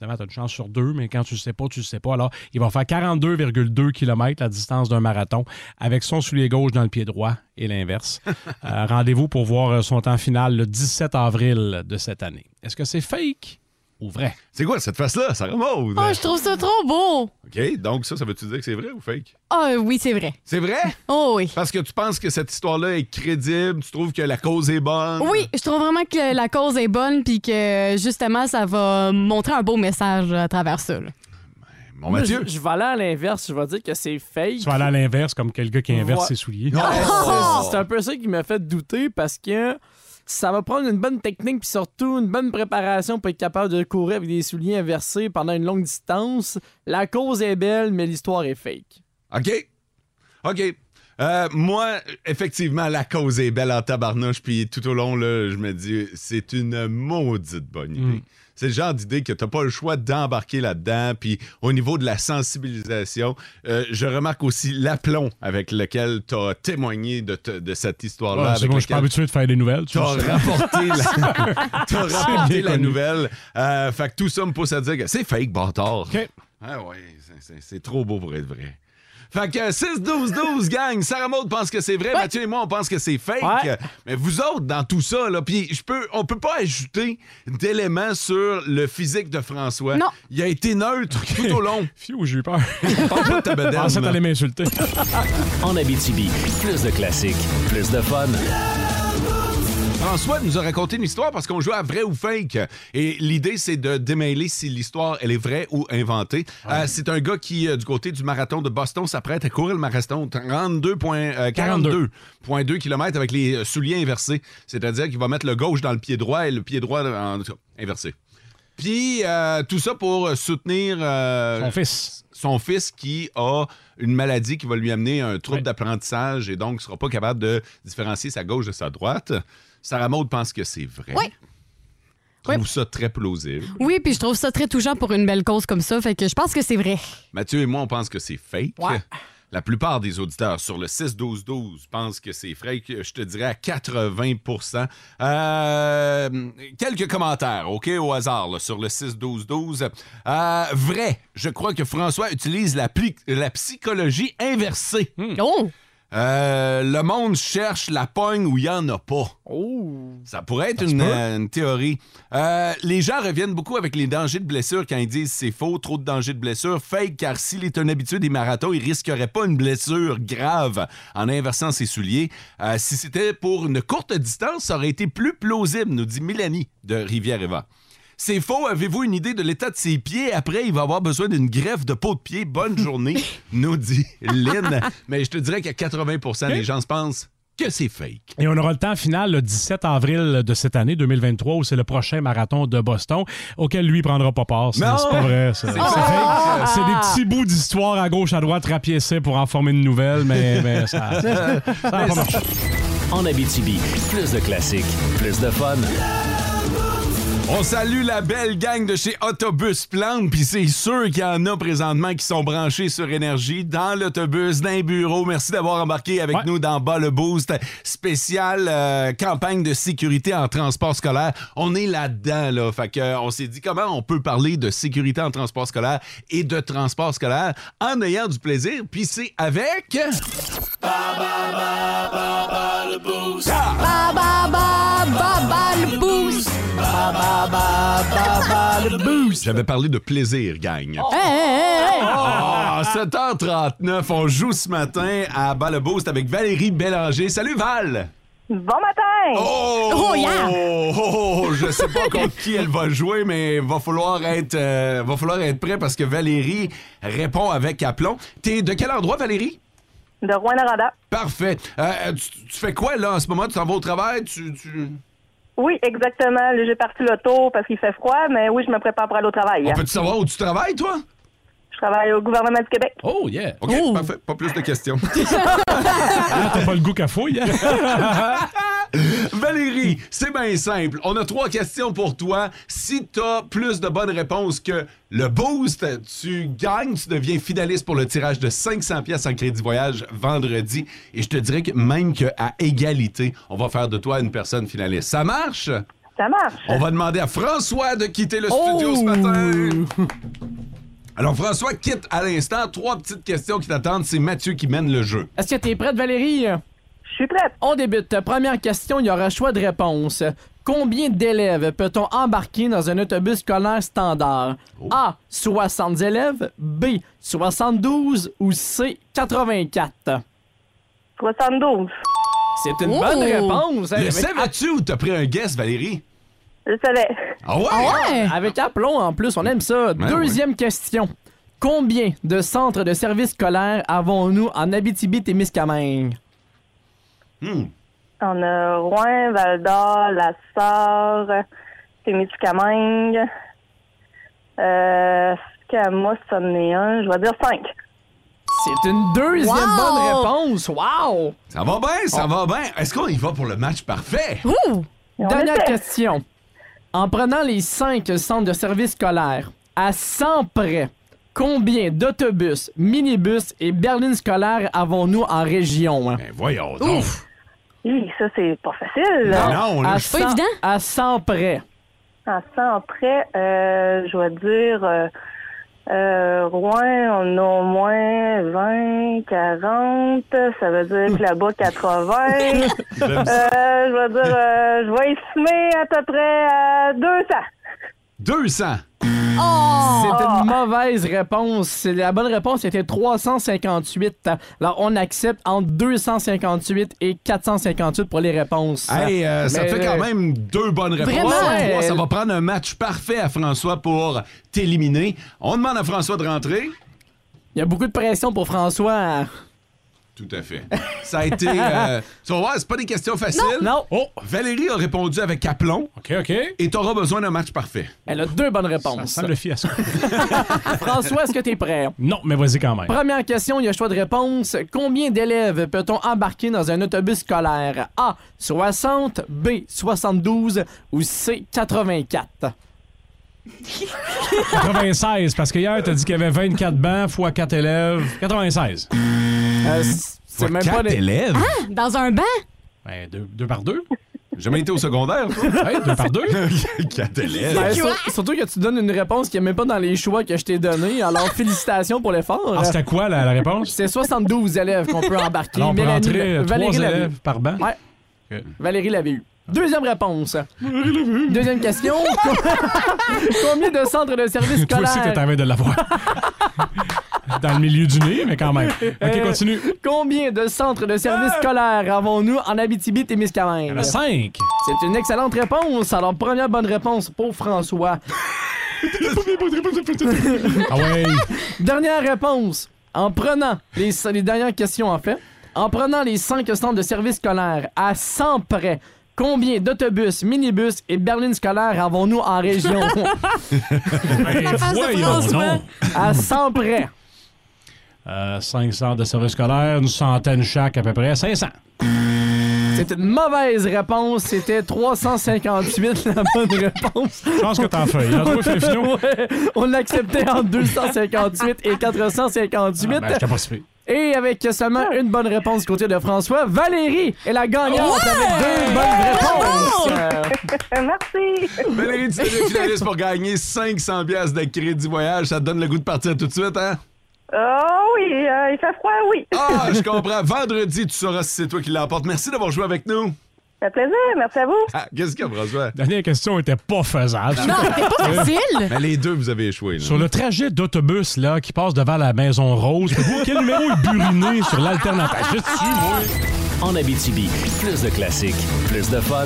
Évidemment, tu as une chance sur deux, mais quand tu ne sais pas, tu ne sais pas. Alors, il va faire 42,2 km la distance d'un marathon avec son soulier gauche dans le pied droit et l'inverse. Euh, Rendez-vous pour voir son temps final le 17 avril de cette année. Est-ce que c'est fake? Ou vrai? C'est quoi cette face-là? Ça remonte. Oh, je trouve ça trop beau. OK, donc ça, ça veut-tu dire que c'est vrai ou fake? Ah oui, c'est vrai. C'est vrai? Oh oui. Parce que tu penses que cette histoire-là est crédible, tu trouves que la cause est bonne? Oui, je trouve vraiment que la cause est bonne puis que justement ça va montrer un beau message à travers ça. là. Bon, Moi, Mathieu? Je, je vais aller à l'inverse. Je vais dire que c'est fake. Tu vas aller à l'inverse comme quelqu'un qui inverse Ouais. ses souliers. Oh! c'est- C'est un peu ça qui m'a fait douter parce que ça va prendre une bonne technique puis surtout une bonne préparation pour être capable de courir avec des souliers inversés pendant une longue distance. La cause est belle, mais l'histoire est fake. OK. OK. Euh, moi, effectivement, la cause est belle en tabarnouche, puis tout au long, là, je me dis, c'est une maudite bonne idée. C'est le genre d'idée que t'as pas le choix d'embarquer là-dedans. Puis au niveau de la sensibilisation, euh, je remarque aussi l'aplomb avec lequel tu as témoigné de, te- de cette histoire-là. Ouais, c'est bon, je suis pas habitué de faire des nouvelles. tu T'as rapporté la, t'as rapporté la nouvelle. Euh, fait que tout ça me pousse à dire que c'est fake, bâtard. Ah ouais, c'est trop beau pour être vrai. Fait que 6-12-12, gang. Sarah Maud pense que c'est vrai. Mathieu et moi, on pense que c'est fake. Ouais. Mais vous autres, dans tout ça, là, puis je peux, on peut pas ajouter d'éléments sur le physique de François. Non. Il a été neutre tout au long. Fiou, j'ai eu peur. Pas de ta bedaine, Je pensais que là. t'allais m'insulter. En Abitibi, plus de classiques, plus de fun. François nous a raconté une histoire parce qu'on joue à vrai ou fake. Et l'idée, c'est de démêler si l'histoire, elle est vraie ou inventée. Euh, c'est un gars qui, euh, du côté du marathon de Boston, s'apprête à courir le marathon 32 points- euh, 42,2 km avec les euh, souliers inversés. C'est-à-dire qu'il va mettre le gauche dans le pied droit et le pied droit en, inversé. Puis, euh, tout ça pour soutenir... euh, Son fils. Son fils qui a une maladie qui va lui amener un trouble d'apprentissage et donc ne sera pas capable de différencier sa gauche de sa droite. Sarah Maud pense que c'est vrai. Oui. Trouve ça très plausible. Oui, puis je trouve ça très touchant pour une belle cause comme ça. Fait que je pense que c'est vrai. Mathieu et moi, on pense que c'est fake. Ouais. La plupart des auditeurs sur le 6-12-12 pensent que c'est fake. Je te dirais à 80 Euh, Quelques commentaires, OK, au hasard, là, sur le 6-12-12. Euh, vrai, je crois que François utilise la, la psychologie inversée. Oh! Euh, le monde cherche la pogne où il n'y en a pas. Ça pourrait être une, euh, une théorie. Euh, les gens reviennent beaucoup avec les dangers de blessure quand ils disent c'est faux, trop de dangers de blessure. Fake, car s'il est un habitué des marathons, il risquerait pas une blessure grave en inversant ses souliers. Si c'était pour une courte distance, ça aurait été plus plausible, nous dit Mélanie de Rivière-Eva. C'est faux. Avez-vous une idée de l'état de ses pieds? Après, il va avoir besoin d'une greffe de peau de pied. Bonne journée, nous dit Lynn. Mais je te dirais qu'à 80% des gens se pensent que c'est fake. Et on aura le temps final le 17 avril de cette année 2023 où c'est le prochain marathon de Boston auquel lui prendra pas part. C'est Non! c'est pas vrai. ça. C'est fake. C'est des petits bouts d'histoire à gauche, à droite, rapiécés pour en former une nouvelle, mais, mais ça ça a pas marché. En Abitibi, plus de classiques, plus de fun. On salue la belle gang de chez Autobus Plante, puis c'est sûr qu'il y en a présentement qui sont branchés sur Énergie dans l'autobus, dans les bureaux. Merci d'avoir embarqué avec nous dans Bas le Boost, spécial euh, campagne de sécurité en transport scolaire. On est là-dedans, là. Fait que, euh, on s'est dit comment on peut parler de sécurité en transport scolaire et de transport scolaire en ayant du plaisir, puis c'est avec... Ba ba ba ba ba le boost. Ba ba ba J'avais parlé de plaisir, gang. Hey, hey, hey. Ah, 7h39, on joue ce matin à Bas avec Valérie Bélanger. Salut Val! Bon matin! Oh! Oh, yeah! Oh, oh, oh, je sais pas contre qui elle va jouer, mais va falloir être, euh, va falloir être prêt parce que Valérie répond avec aplomb. T'es de quel endroit, Valérie? De Rouen-Noranda. Parfait. Euh, tu, fais quoi là en ce moment? Tu t'en vas au travail? Tu- Oui, exactement. J'ai parti l'auto parce qu'il fait froid, mais oui, je me prépare pour aller au travail. On peut-tu savoir où tu travailles, toi? Je travaille au gouvernement du Québec. Oh, yeah. OK, parfait. Pas plus de questions. Ah, T'as pas le goût qu'à fouille. hein? Valérie, c'est bien simple. On a trois questions pour toi. Si tu as plus de bonnes réponses que le boost, tu gagnes, tu deviens finaliste pour le tirage de 500 pièces en crédit voyage vendredi. Et je te dirais que même qu'à égalité, on va faire de toi une personne finaliste. Ça marche? Ça marche. On va demander à François de quitter le studio ce matin. Alors, François quitte à l'instant. Trois petites questions qui t'attendent. C'est Mathieu qui mène le jeu. Est-ce que t'es prête, Valérie? Je suis prête. On débute. Première question, il y aura choix de réponse. Combien d'élèves peut-on embarquer dans un autobus scolaire standard? A. 60 élèves. B. 72 ou C. 84? 72. C'est une Oh! bonne réponse. hein, Le savais-tu où t'as pris un guess, Valérie? Je savais. Ah ouais? Avec aplomb en plus, on aime ça. Deuxième question. Combien de centres de services scolaires avons-nous en Abitibi-Témiscamingue? Hmm. On a Rouen, Val-d'Or, La Sarre, Témiscamingue. Euh, Scamos, c'en est un. Je vais dire 5. C'est une deuxième Wow! bonne réponse. Wow! Ça va bien, ça va bien. Est-ce qu'on y va pour le match parfait? Dernière question. En prenant les cinq centres de services scolaires, à 100 près, combien d'autobus, minibus et berlines scolaires avons-nous en région? hein? Ben voyons donc. Hi, ça, c'est pas facile. Non, là, à je- pas 100 évident. À 100 près. En 100 près, euh, je vais dire... Euh, euh, Rouen, on a au moins 20, 40. Ça veut dire que là-bas, 80. euh, je vais dire... euh, je vais estimer à peu près à 200. 200. C'est une mauvaise réponse. C'est- La bonne réponse était 358. Alors, on accepte entre 258 et 458 pour les réponses. Hey, euh, ça Mais, fait quand euh, même deux bonnes réponses. Vraiment? Ça va prendre un match parfait à François pour t'éliminer. On demande à François de rentrer. Il y a beaucoup de pression pour François. Tout à fait. Ça a été. euh, tu vas voir, c'est pas des questions faciles. Non. Oh, Valérie a répondu avec aplomb. OK, OK. Et t'auras besoin d'un match parfait. Elle a deux bonnes Ça réponses. sent le fiasco. François, est-ce que tu es prêt? non, mais vas-y quand même. Première question, il y a choix de réponse. Combien d'élèves peut-on embarquer dans un autobus scolaire? A. 60, B. 72 ou C. 84? 96, parce qu'hier, t'as dit qu'il y avait 24 bancs fois 4 élèves. 96. Euh, c- c'est même pas Quatre des... élèves? Dans un banc? Ben, deux, deux par deux. J'ai jamais été au secondaire, toi. Ouais, deux par deux. Quatre élèves. Ben, sur- surtout que tu donnes une réponse qui n'est même pas dans les choix que je t'ai donné. Alors, félicitations pour l'effort. Ah, c'était quoi la, la réponse? C'est 72 élèves qu'on peut embarquer. Alors, on peut Mélanie- rentrer euh, Valérie trois l'avait eu. élèves par banc? Ouais. Ok. Valérie l'avait eu. Deuxième réponse. Deuxième question. Combien de centres de services Toi aussi, scolaires... t'es en train de l'avoir. Dans le milieu du nez, mais quand même. OK, Euh, continue. Combien de centres de services scolaires avons-nous en Abitibi-Témiscamingue? Il y en a cinq. C'est une excellente réponse. Alors, première bonne réponse pour François. Ah ouais. Dernière réponse. En prenant les, les dernières questions, en fait, en prenant les cinq centres de services scolaires à 100 près, combien d'autobus, minibus et berlines scolaires avons-nous en région? Ben, à 100 près. Euh, 500 de service scolaire, une centaine chaque à peu près. 500. C'est une mauvaise réponse. C'était 358 la bonne réponse. Je pense que t'en fais. Ouais, on l'acceptait entre 258 et 458. Ah, ben, pas. Et avec seulement une bonne réponse du côté de François, Valérie est la gagnante avec deux bonnes réponses. Euh, Merci. Valérie, tu es finaliste pour gagner 500 pièces de crédit voyage. Ça te donne le goût de partir tout de suite, hein? Oh oui, euh, il fait froid, oui. Ah, je comprends. Vendredi, tu sauras si c'est toi qui l'emporte. Merci d'avoir joué avec nous. Ça fait plaisir. Merci à vous. Ah, qu'est-ce qu'il y a, François? Dernière question était pas faisable. Non, c'était pas facile. Mais les deux, vous avez échoué. là. Sur le trajet d'autobus là, qui passe devant la Maison Rose, vous, quel numéro est buriné sur l'alternative? Je suis, moi. En Abitibi, plus de classiques, plus de fun.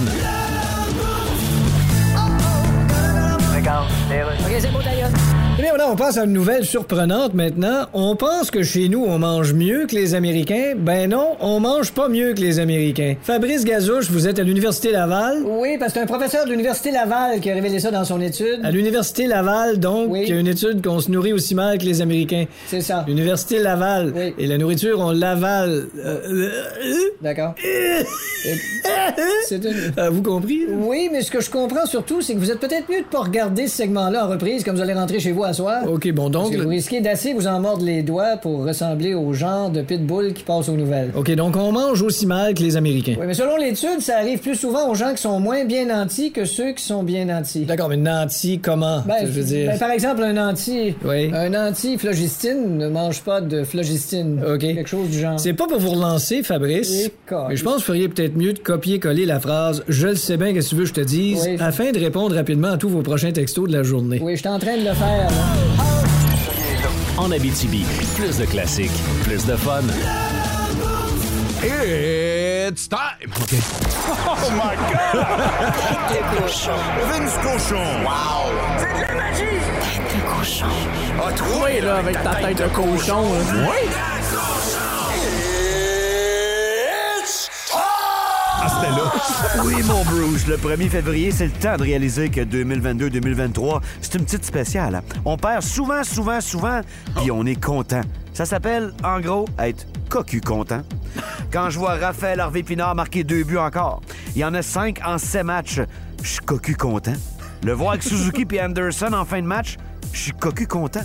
OK, c'est bon, d'ailleurs. Eh bien, voilà, on passe à une nouvelle surprenante maintenant. On pense que chez nous, on mange mieux que les Américains. Ben non, on mange pas mieux que les Américains. Fabrice Gazouche, vous êtes à l'Université Laval? Oui, parce que c'est un professeur de l'Université Laval qui a révélé ça dans son étude. À l'Université Laval, donc, Oui. il y a une étude qu'on se nourrit aussi mal que les Américains. C'est ça. L'Université Laval. Oui. Et la nourriture, on l'avale. Euh, euh, D'accord. C'est une... Avez-vous compris? là? Oui, mais ce que je comprends surtout, c'est que vous êtes peut-être mieux de pas regarder ce segment-là en reprise quand vous allez rentrer chez vous à soir. OK, bon, Parce donc... que vous risquez d'assez vous en mordre les doigts pour ressembler au genre de pitbull qui passe aux nouvelles. OK, donc on mange aussi mal que les Américains. Oui, mais selon l'étude, ça arrive plus souvent aux gens qui sont moins bien nantis que ceux qui sont bien nantis. D'accord, mais nanti, comment? Ben, je veux dire... ben, par exemple, un nanti. Oui. Un anti-phlogistine ne mange pas de phlogistine. OK. Quelque chose du genre. C'est pas pour vous relancer, Fabrice. Mais je pense que vous feriez peut-être mieux de copier-coller la phrase Je le sais bien, qu'est-ce que tu veux que je te dise, Oui. afin de répondre rapidement à tous vos prochains textos de la journée. Oui, je suis en train de le faire. En Abitibi, plus de classiques, plus de fun. It's time! OK. Oh my God! Tête de cochon. Vince cochon. Wow! C'est de la magie! Tête de cochon. A troué, Oui, là, avec ta tête de cochon. là. Oui, mon Bruce, le 1er février, c'est le temps de réaliser que 2022-2023, c'est une petite spéciale. hein. On perd souvent, souvent, souvent, puis on est content. Ça s'appelle, en gros, être cocu content. Quand je vois Raphaël Harvey Pinard marquer deux buts encore, il y en a cinq en sept matchs, je suis cocu content. Le voir avec Suzuki puis Anderson en fin de match, je suis cocu content.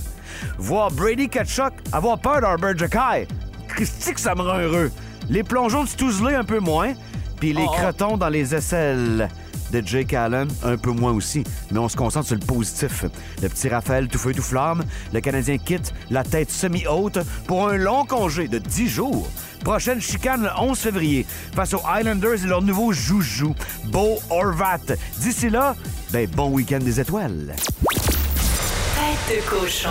Voir Brady Ketchuk avoir peur d'Arbor Jacky, Christy que ça me rend heureux. Les plongeons de Stouzley un peu moins, puis les crotons dans les aisselles de Jake Allen un peu moins aussi. Mais on se concentre sur le positif. Le petit Raphaël tout feu tout flamme, le Canadien quitte la tête semi-haute pour un long congé de 10 jours. Prochaine chicane le 11 février face aux Islanders et leur nouveau joujou, Beau Horvat. D'ici là, ben bon week-end des étoiles. Tête de cochon.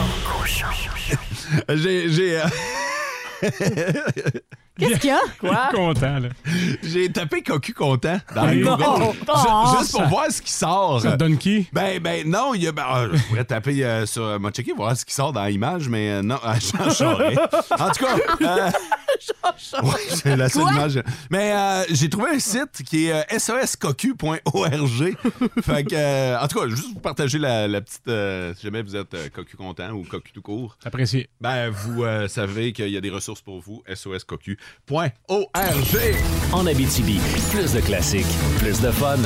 J'ai. j'ai, euh, Qu'est-ce qu'il y a? Quoi? Content, là. J'ai tapé cocu content dans Ah, Google. non. Ju- Oh, juste pour ça- voir ce qui sort. Ça te donne qui? Ben, ben, non, il y a. Ben, ah, je pourrais taper euh, sur. euh, m'a checké, voir ce qui sort dans l'image, mais euh, non, à Jean Charest. En tout cas. euh, Ouais, c'est la seule image. Mais euh, j'ai trouvé un site qui est euh, soscocu.org. fait que, euh, en tout cas, juste pour partager la, la petite. euh, si jamais vous êtes euh, cocu content ou cocu tout court. Apprécié. Ben, vous euh, savez qu'il y a des ressources pour vous. soscocu.org. En Abitibi, plus de classiques, plus de fun.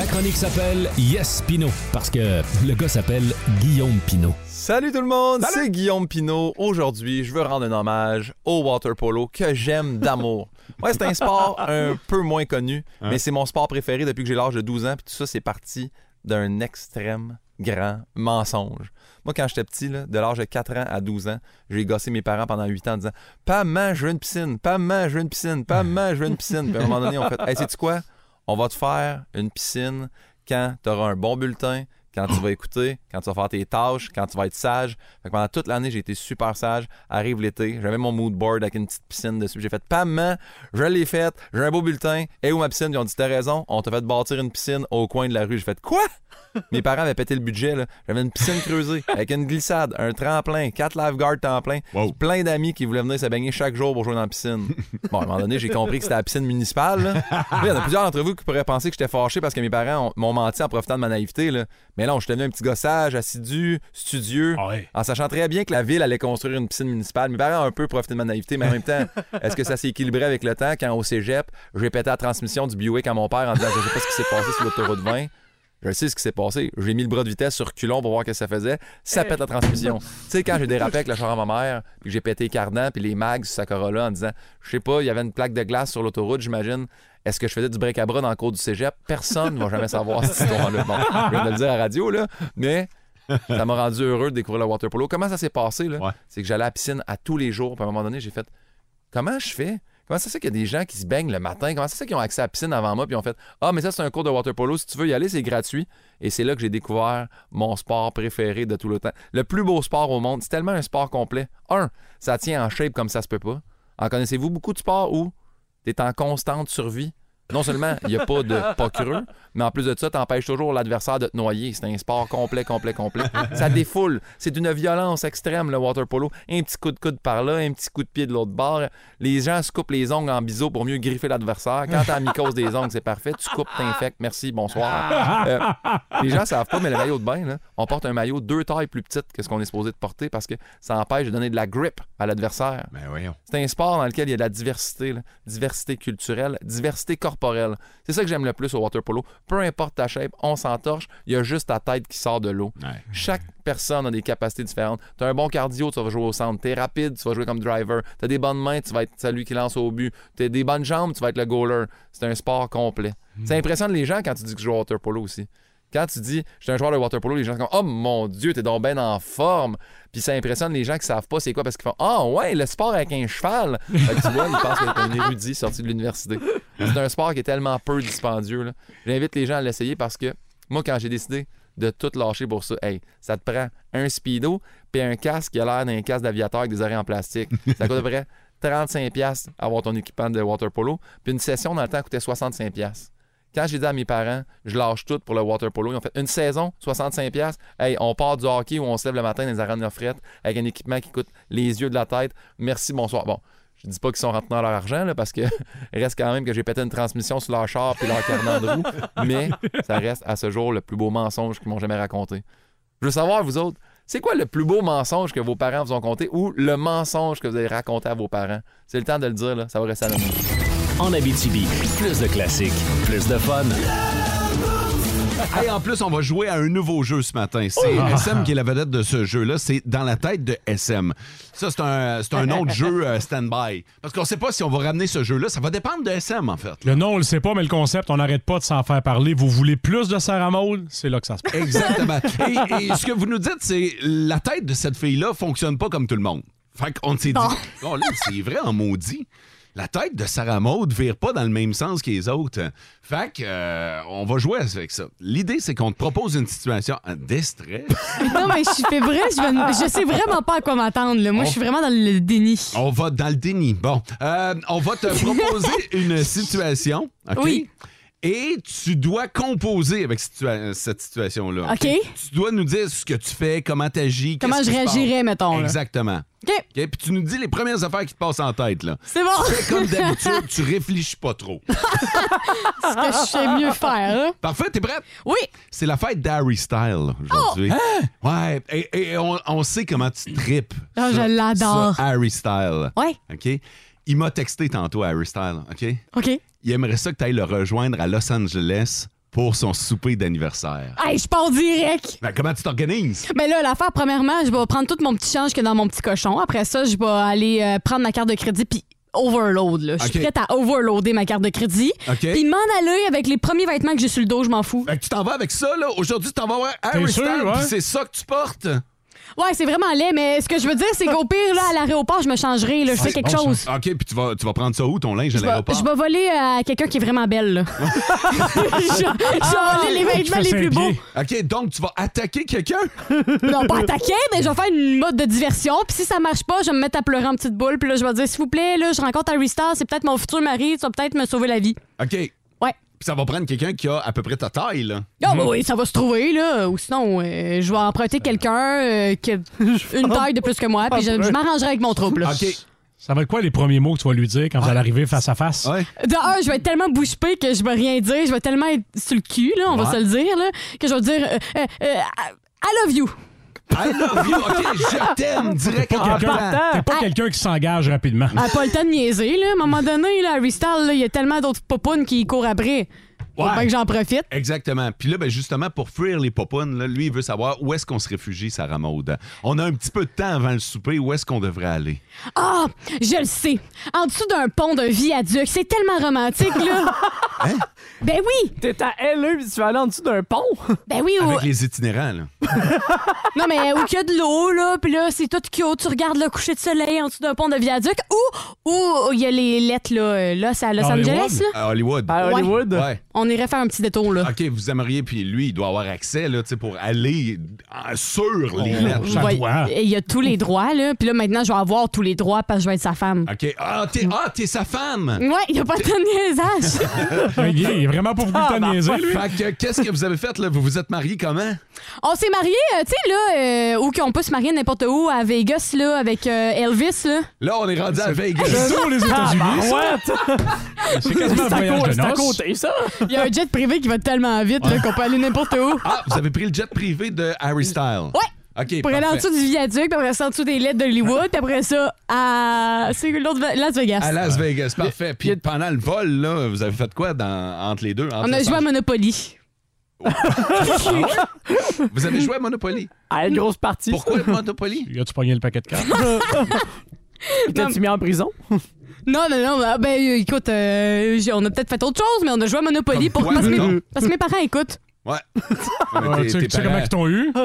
La chronique s'appelle Yes Pino parce que le gars s'appelle Guillaume Pino. Salut tout le monde, c'est Guillaume Pinot. Aujourd'hui, je veux rendre un hommage au water polo que j'aime d'amour. Ouais, c'est un sport un peu moins connu, mais c'est mon sport préféré depuis que j'ai l'âge de 12 ans. Puis tout ça, c'est parti d'un extrême grand mensonge. Moi, quand j'étais petit, là, de l'âge de 4 ans à 12 ans, j'ai gossé mes parents pendant 8 ans en disant Pas maman, je veux une piscine, pas maman, je veux une piscine, pas maman, je veux une piscine. Puis à un moment donné, on fait Hey, sais-tu quoi? On va te faire une piscine quand tu auras un bon bulletin, quand tu vas écouter, quand tu vas faire tes tâches, quand tu vas être sage. Fait que pendant toute l'année, j'ai été super sage. Arrive l'été, j'avais mon mood board avec une petite piscine dessus. J'ai fait pas maman, je l'ai faite, j'ai un beau bulletin. Et où ma piscine Ils ont dit T'as raison, on t'a fait bâtir une piscine au coin de la rue. J'ai fait Quoi Mes parents avaient pété le budget. là. J'avais une piscine creusée avec une glissade, un tremplin, quatre lifeguards temps plein, plein d'amis qui voulaient venir se baigner chaque jour pour jouer dans la piscine. Bon, à un moment donné, j'ai compris que c'était la piscine municipale. là. Là, Il y en a plusieurs d'entre vous qui pourraient penser que j'étais fâché parce que mes parents ont- m'ont menti en profitant de ma naïveté. là. Mais non, je suis devenu un petit gossage, assidu, studieux, en sachant très bien que la ville allait construire une piscine municipale. Mes parents ont un peu profité de ma naïveté, mais en même temps, est-ce que ça s'est équilibré avec le temps? Quand au cégep, j'ai pété la transmission du Buick à mon père en disant je sais pas ce qui s'est passé sur l'autoroute 20. Je sais ce qui s'est passé. J'ai mis le bras de vitesse sur culon pour voir ce que ça faisait. Ça pète la transmission. tu sais, quand j'ai dérapé avec le char à ma mère, puis j'ai pété les cardans, puis les mags sur sa Corolla en disant, je sais pas, il y avait une plaque de glace sur l'autoroute, j'imagine. Est-ce que je faisais du break à bras dans le cours du cégep? Personne ne va jamais savoir cette histoire-là. Bon, je viens de le dire à la radio, là, mais ça m'a rendu heureux de découvrir le water polo. Comment ça s'est passé, là? C'est que j'allais à la piscine à tous les jours, puis à un moment donné, j'ai fait, comment je fais? Comment ça se fait qu'il y a des gens qui se baignent le matin? Comment ça se fait qu'ils ont accès à la piscine avant moi puis ils ont fait Ah, mais ça, c'est un cours de water polo. Si tu veux y aller, c'est gratuit. Et c'est là que j'ai découvert mon sport préféré de tout le temps. Le plus beau sport au monde. C'est tellement un sport complet. Un, ça tient en shape comme ça se peut pas. En connaissez-vous beaucoup de sports où tu es en constante survie? Non seulement il n'y a pas de pas creux, mais en plus de ça, tu empêches toujours l'adversaire de te noyer. C'est un sport complet, complet, complet. Ça défoule. C'est d'une violence extrême, le water polo. Un petit coup de coude par là, un petit coup de pied de l'autre bord. Les gens se coupent les ongles en biseau pour mieux griffer l'adversaire. Quand t'as la mycose des ongles, c'est parfait. Tu coupes, t'infectes. Merci, bonsoir. Euh, les gens savent pas, mais le maillot de bain, là, on porte un maillot deux tailles plus petite que ce qu'on est supposé de porter parce que ça empêche de donner de la grip à l'adversaire. Ben. C'est un sport dans lequel il y a de la diversité, là. diversité culturelle, diversité corporelle. C'est ça que j'aime le plus au water polo. Peu importe ta shape, on s'entorche, il y a juste ta tête qui sort de l'eau. Chaque personne a des capacités différentes. Tu as un bon cardio, tu vas jouer au centre. Tu es rapide, tu vas jouer comme driver. Tu as des bonnes mains, tu vas être celui qui lance au but. Tu as des bonnes jambes, tu vas être le goaler. C'est un sport complet. Ça impressionne les gens quand tu dis que tu joues au water polo aussi. Quand tu dis, je suis un joueur de water polo, les gens sont comme, oh mon Dieu, t'es donc bien en forme. Puis ça impressionne les gens qui savent pas c'est quoi parce qu'ils font, ah ouais, le sport avec un cheval. Fait que tu vois, ils pensent que t'es un érudit sorti de l'université. C'est un sport qui est tellement peu dispendieux. J'invite les gens à l'essayer parce que moi, quand j'ai décidé de tout lâcher pour ça, hey, ça te prend un speedo puis un casque qui a l'air d'un casque d'aviateur avec des oreilles en plastique. Ça coûte à peu près 35$ avoir ton équipement de water polo. Puis une session dans le temps coûtait 65$. Quand j'ai dit à mes parents, je lâche tout pour le water polo, ils ont fait une saison, 65$. Hey, on part du hockey où on se lève le matin dans les arènes de frettes avec un équipement qui coûte les yeux de la tête. Merci, bonsoir. Bon, je dis pas qu'ils sont rentrés dans leur argent, là, parce que reste quand même que j'ai pété une transmission sur leur char puis leur cardan de roue, mais ça reste à ce jour le plus beau mensonge qu'ils m'ont jamais raconté. Je veux savoir, vous autres, C'est quoi le plus beau mensonge que vos parents vous ont conté ou le mensonge que vous avez raconté à vos parents? C'est le temps de le dire. Ça va rester anonyme. En Abitibi, plus de classiques, plus de fun. Hey, en plus, on va jouer à un nouveau jeu ce matin. C'est Oh. SM qui est la vedette de ce jeu-là. C'est Dans la tête de SM. Ça, c'est un, c'est un nom de jeu euh, stand-by. Parce qu'on sait pas si on va ramener ce jeu-là. Ça va dépendre de SM, en fait. Le nom, on le sait pas, mais le concept, on n'arrête pas de s'en faire parler. Vous voulez plus de Sarah Maud? C'est là que ça se passe. Exactement. et, et ce que vous nous dites, c'est la tête de cette fille-là fonctionne pas comme tout le monde. Fait qu'on s'est dit, oh, là, c'est vrai en maudit. La tête de Sarah Maud vire pas dans le même sens que les autres. Fait que, euh, on va jouer avec ça. L'idée, c'est qu'on te propose une situation en distress. Non, mais je fais vrai, je, vais- je sais vraiment pas à quoi m'attendre. Moi, je suis vraiment dans le déni. On va dans le déni. Bon, euh, on va te proposer une situation. Oui. Et tu dois composer avec situa- cette situation-là. OK. Tu dois nous dire ce que tu fais, comment tu agis. Comment je réagirais, mettons, là. Exactement. OK. Puis tu nous dis les premières affaires qui te passent en tête. là. C'est bon. Fais comme d'habitude, tu réfléchis pas trop. Ce que je sais mieux faire. hein. Parfait, t'es prête? Oui. C'est la fête d'Harry Style aujourd'hui. Oh! Ouais, et, et on, on sait comment tu tripes. Ah, je l'adore. Harry Style. Ouais. OK? Il m'a texté tantôt, Harry Style. OK? OK. Il aimerait ça que tu ailles le rejoindre à Los Angeles pour son souper d'anniversaire. Hey, je pars direct. Ben, comment tu t'organises? Mais là, l'affaire, premièrement, je vais prendre tout mon petit change que dans mon petit cochon. Après ça, je vais aller euh, prendre ma carte de crédit puis overload. Là. Je suis prête à overloader ma carte de crédit. OK. Puis m'en aller avec les premiers vêtements que j'ai sur le dos, je m'en fous. Fait que tu t'en vas avec ça, là. Aujourd'hui, tu t'en vas voir Harry sûr, Style, ouais? puis c'est ça que tu portes? Ouais, c'est vraiment laid, mais ce que je veux dire, c'est qu'au pire, là, à l'aéroport, je me changerai. Là, je fais quelque bon, chose. OK, puis tu vas, tu vas prendre ça où, ton linge à l'aéroport? je vais voler à quelqu'un qui est vraiment belle. Là. je, je vais voler les vêtements les plus beaux. OK, donc tu vas attaquer quelqu'un? Non, pas attaquer, mais je vais faire une mode de diversion. Puis si ça marche pas, je vais me mettre à pleurer en petite boule. Puis là, je vais dire, s'il vous plaît, là, je rencontre Harry Styles, c'est peut-être mon futur mari, tu vas peut-être me sauver la vie. OK. Puis ça va prendre quelqu'un qui a à peu près ta taille, là. Ah, bah oui, ça va se trouver, là. Ou sinon, euh, je vais emprunter quelqu'un euh, qui a une taille de plus que moi, puis je, je m'arrangerai avec mon trouble. OK. Ça va être quoi les premiers mots que tu vas lui dire quand vous allez arriver face à face? Ouais. De un, je vais être tellement bouche bée que je vais rien dire. Je vais tellement être sur le cul, là, on va Ouais. se le dire, là, que je vais dire euh, euh, euh, I love you. I love you. OK, je t'aime direct en Quelqu'un- partant. T'es pas quelqu'un qui s'engage rapidement. Ah, pas le temps de niaiser, là. À un moment donné, là, Harry Styles, là, il y a tellement d'autres popounes qui courent après. Faut Ouais. bien que j'en profite. Exactement. Puis là, ben justement, pour fuir les popounes, là, lui, il veut savoir où est-ce qu'on se réfugie, Sarah Maud. On a un petit peu de temps avant le souper. Où est-ce qu'on devrait aller? Ah, je le sais. En dessous d'un pont d'un viaduc, c'est tellement romantique, là. Hein? Ben oui. T'es à LE puis tu vas aller en dessous d'un pont? Ben oui, ou- Avec les itinérants, là. non mais où qu'il y a de l'eau là, puis là c'est tout cute, tu regardes le coucher de soleil en dessous d'un pont de viaduc ou où il y a les lettres là, euh, là c'est à Los Hollywood? Angeles là. À Hollywood. À Ouais. Hollywood. Ouais. On irait faire un petit détour là. OK, vous aimeriez, puis lui, il doit avoir accès, là, tu sais, pour aller en- sur les Oh, lettres. Ouais, et il y a tous les droits là, puis là maintenant je vais avoir tous les droits parce que je vais être sa femme. OK. Ah, t'es ah, t'es sa femme! Ouais, il y a pas de niaisage. Il est vraiment de temps de niaiser, lui. Fait que, qu'est-ce que vous avez fait, là? Vous vous êtes mariés comment? On s'est mariés, euh, tu sais là, euh, où qu'on peut se marier n'importe où à Vegas là avec euh, Elvis là. Là, on est rendu à Vegas. C'est les États-Unis, ça? Ouais, C'est quasiment un voyage de c'est à noces. côté, ça. Il y a un jet privé qui va tellement vite qu'on peut aller n'importe où. Ah, vous avez pris le jet privé de Harry Style. Ouais. OK, Pour aller en dessous du viaduc, puis après ça en dessous des lettres d'Hollywood, puis après ça à. C'est l'autre Las Vegas. À Las Vegas, parfait. Puis pendant le vol, là, vous avez fait quoi dans, entre les deux? entre On a joué à? Monopoly. Vous avez joué à Monopoly? À une grosse partie. Pourquoi Monopoly? As-tu pogné le paquet de cartes? T'as-tu mis en prison? Non, non, non. ah, Ben, euh, écoute, euh, j'ai- on a peut-être fait autre chose, mais on a joué à Monopoly Comme pour quoi, parce, que mes, parce que mes parents écoutent. Ouais. Ah, Ouais, tu tes- sais- tes tu sais comment parents- ils t'ont eu?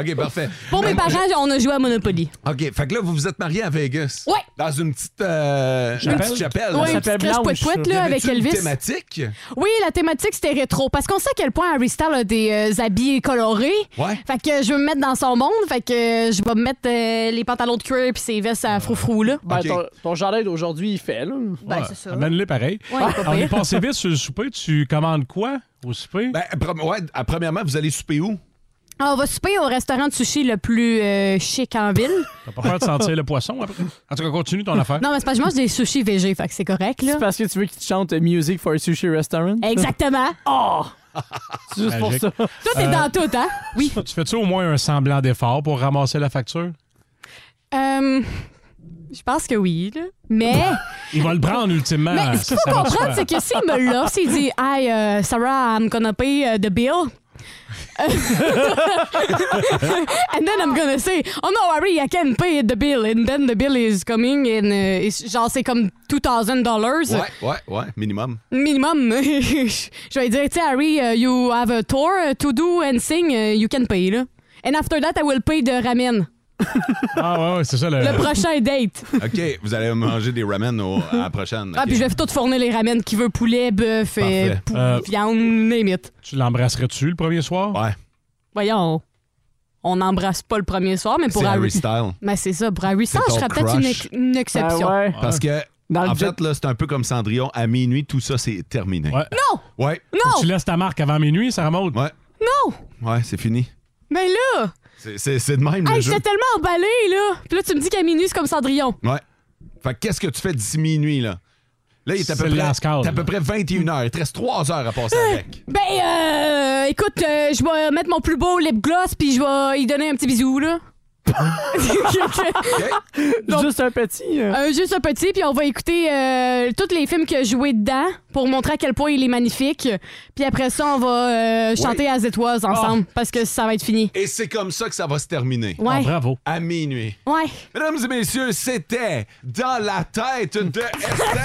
OK, parfait. Pour mes parents, on a joué à Monopoly. OK, fait que là, vous vous êtes mariés à Vegas. Ouais. Dans une petite, euh, une Chapelle? petite chapelle. Oui, une petite là, avec Elvis. thématique? Oui, la thématique, c'était rétro. Parce qu'on sait à quel point Harry Styles a des euh, habits colorés. Ouais. Fait que je veux me mettre dans son monde. Fait que euh, je vais me mettre euh, les pantalons de cuir puis ses vestes à froufrou, là. Ben, ton, ton jardin d'aujourd'hui, il fait, là. Ben, Ouais, c'est ça. Amène-les pareil. Ouais, pas On est passé vite sur le souper. Tu commandes quoi au souper? Ben, ouais, premièrement, vous allez souper où? Ah, on va souper au restaurant de sushi le plus euh, chic en ville. T'as pas peur de sentir le poisson après? En tout cas, continue ton affaire. Non, mais c'est parce que je mange des sushis végés, fait que c'est correct, là. C'est parce que tu veux qu'il te chante euh, Music for a Sushi Restaurant? Exactement. Oh! C'est juste pour Magique. ça. Toi, t'es Euh, dans tout, hein? Oui. Tu fais-tu au moins un semblant d'effort pour ramasser la facture? Euh, je pense que oui, là. Mais. Il va le prendre ultimement. Mais ce qu'il Ça faut comprendre, c'est que s'il me l'offre, s'il dit Hey, uh, Sarah, I'm gonna pay uh, the bill. And then I'm gonna say, Oh no, Harry, I can pay the bill. And then the bill is coming and uh, it's- genre, c'est comme $2,000 Ouais, ouais, ouais, minimum. minimum. Je vais dire, tu Harry, uh, you have a tour uh, to do and sing, uh, you can pay, là. And after that, I will pay the ramen. Ah ouais, ouais, c'est ça le. Le prochain date. OK, vous allez manger des ramen au- à la prochaine. Ah, OK. puis je vais tout fournir les ramen qui veut poulet, bœuf, et Parfait. pou- Euh, viande, name it. Tu l'embrasserais-tu le premier soir? Ouais. Voyons, on n'embrasse pas le premier soir, mais pour C'est Harry. Style. Mais c'est ça, pour Harry Styles, C'est je ton serais peut-être une, crush. ex- une exception. Ah ouais. Parce que, Dans le en jet- fait, là, c'est un peu comme Cendrillon. À minuit, tout ça, c'est terminé. Ouais. Non! Ouais. Faut que Non! Tu laisses ta marque avant minuit, Sarah Maud? Ouais. Non! Ouais, c'est fini. Mais là! C'est- de même, Hey, j'étais tellement emballée, là! Puis là, tu me dis qu'à minuit, c'est comme Cendrillon. Ouais. Fait que qu'est-ce que tu fais d'ici minuit, là? Là, il est à peu près, à peu près 21 heures. Il te reste 3 heures à passer avec. Ben, euh, écoute, euh, je vais mettre mon plus beau lip gloss, puis je vais y donner un petit bisou, là. Donc- Juste un petit. euh. Euh, juste un petit, puis on va écouter euh, tous les films qu'il a joué dedans pour montrer à quel point il est magnifique. Puis après ça, on va euh, chanter As It Was ensemble parce que ça va être fini. Et c'est comme ça que ça va se terminer. Ouais. Ah, bravo. À minuit. Ouais. Mesdames et messieurs, c'était Dans la tête de SM.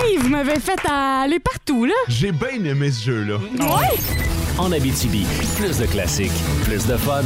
Hey, vous m'avez fait aller partout, là. J'ai bien aimé ce jeu-là. Ouais. En Abitibi, plus de classiques, plus de fun.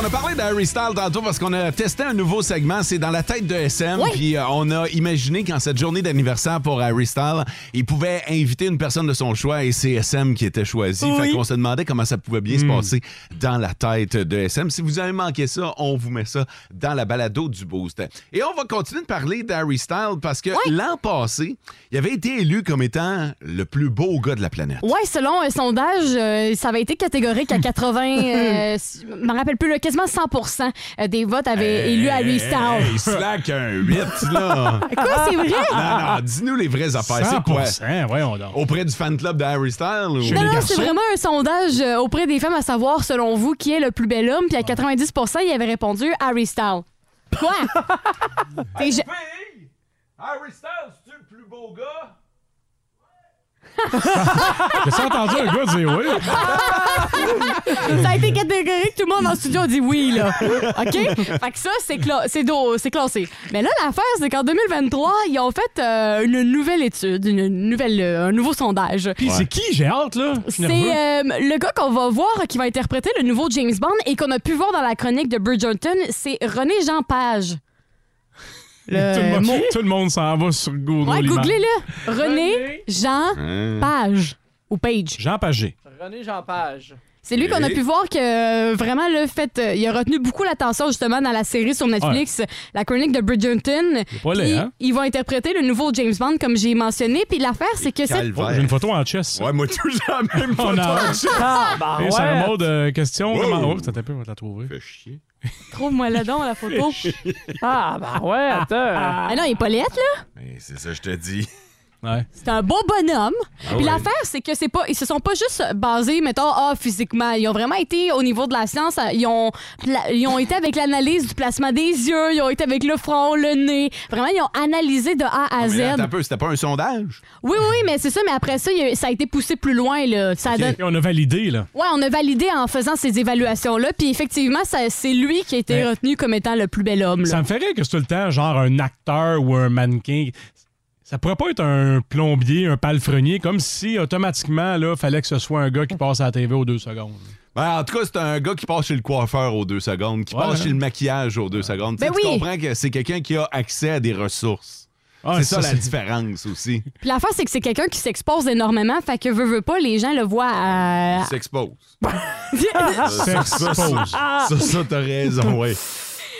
On a parlé d'Harry Styles tantôt parce qu'on a testé un nouveau segment, c'est dans la tête de SM. Oui. Puis euh, on a imaginé qu'en cette journée d'anniversaire pour Harry Styles, il pouvait inviter une personne de son choix et c'est SM qui était choisi. Oui. Fait qu'on se demandait comment ça pouvait bien se passer dans la tête de SM. Si vous avez manqué ça, on vous met ça dans la balado du Boost. Et on va continuer de parler d'Harry Styles parce que l'an passé, il avait été élu comme étant le plus beau gars de la planète. Ouais, selon un sondage, euh, ça avait été catégorique à 80, euh, je me rappelle plus, là, quasiment 100 des votes avaient élu Harry Styles. Hey, slack un 8, là. Quoi, c'est vrai? Non, non, dis-nous les vraies affaires. C'est quoi? 100%, voyons donc. Auprès du fan club de Harry Styles? Ou... Non, non, c'est vraiment un sondage euh, auprès des femmes à savoir, selon vous, qui est le plus bel homme. Puis à 90% il avait répondu Harry Styles. Quoi? T'es Harry Styles, c'est le plus beau gars? J'ai entendu un gars dire oui. Ça a été catégorique, tout le monde dans le studio a dit oui, là. OK? Fait que ça, c'est cla- c'est do- c'est classé. Mais là, l'affaire, c'est qu'en 2023, ils ont fait euh, une nouvelle étude, une nouvelle, euh, un nouveau sondage. Puis c'est qui? J'ai hâte, là. C'est euh, le gars qu'on va voir qui va interpréter le nouveau James Bond et qu'on a pu voir dans la chronique de Bridgerton, c'est René Jean Page. Le tout, le monde, mot- tout le monde s'en va sur Google. Ouais, googlez-le. René Jean Hein? Page. Ou Page. Jean Pagé. René Jean Page. C'est lui qu'on a pu voir que euh, vraiment le fait, euh, il a retenu beaucoup l'attention justement dans la série sur Netflix, la chronique de Bridgerton. pas laid, Puis, hein? Ils vont interpréter le nouveau James Bond comme j'ai mentionné. Puis l'affaire c'est que c'est. Oh, J'ai une photo en chess. Ouais, moi, toujours la même On photo. a- Ah, bah Hey, ouais. Sarah Maud, euh, question. Wow. Comment... Oh, ça t'a peu, on va te la trouver. Fait chier. trouve-moi là dedans la photo. Ah, bah ouais, attends. ah non, il est pas lettre, là. Mais c'est ça, je te dis. Ouais. C'est un beau bonhomme. Puis ouais. l'affaire, c'est que c'est pas, ils se sont pas juste basés, mettons, ah, physiquement. Ils ont vraiment été au niveau de la science. Ils ont, ils ont été avec l'analyse du placement des yeux. Ils ont été avec le front, le nez. Vraiment, ils ont analysé de A à Mais Z. c'était pas un sondage? Oui, oui, mais c'est ça. Mais après ça, a- ça a été poussé plus loin. Là. Ça donne- Et on a validé, là. Ouais, on a validé en faisant ces évaluations-là. Puis effectivement, c'est lui qui a été Mais- retenu comme étant le plus bel homme. là. Ça me fait rire que c'est tout le temps, genre, un acteur ou un mannequin. Ça pourrait pas être un plombier, un palefrenier, comme si automatiquement, là, fallait que ce soit un gars qui passe à la TV aux deux secondes. Ben, en tout cas, c'est un gars qui passe chez le coiffeur aux deux secondes, qui Ouais, passe hein? chez le maquillage aux deux secondes. Tu Ben Tu oui. comprends que c'est quelqu'un qui a accès à des ressources. Ah, c'est ça, ça, la différence aussi. Puis l'affaire, c'est que c'est quelqu'un qui s'expose énormément. Fait que veut, veut pas, les gens le voient à. Il s'expose. S'expose. Ça, ça, ça, t'as raison, ouais.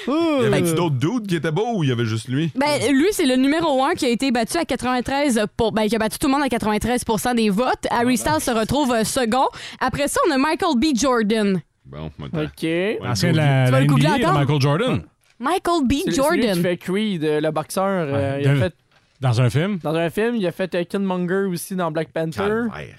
Y avait-tu d'autres doutes qui étaient beaux ou il y avait juste lui? Ben, lui, c'est le numéro un qui a été battu à 93 pour, ben, qui a battu tout le monde à 93 des votes. Harry Styles se retrouve euh, second. Après ça, on a Michael B. Jordan. Bon, maintenant. OK. Ancien de la, Tu vas la le googler NBA, là, encore? Michael Jordan. Michael B. C'est celui qui Jordan. fait Creed, euh, le boxeur. euh, il a fait Dans un film? Dans un film, il a fait euh, Killmonger aussi dans Black Panther. Calvaire.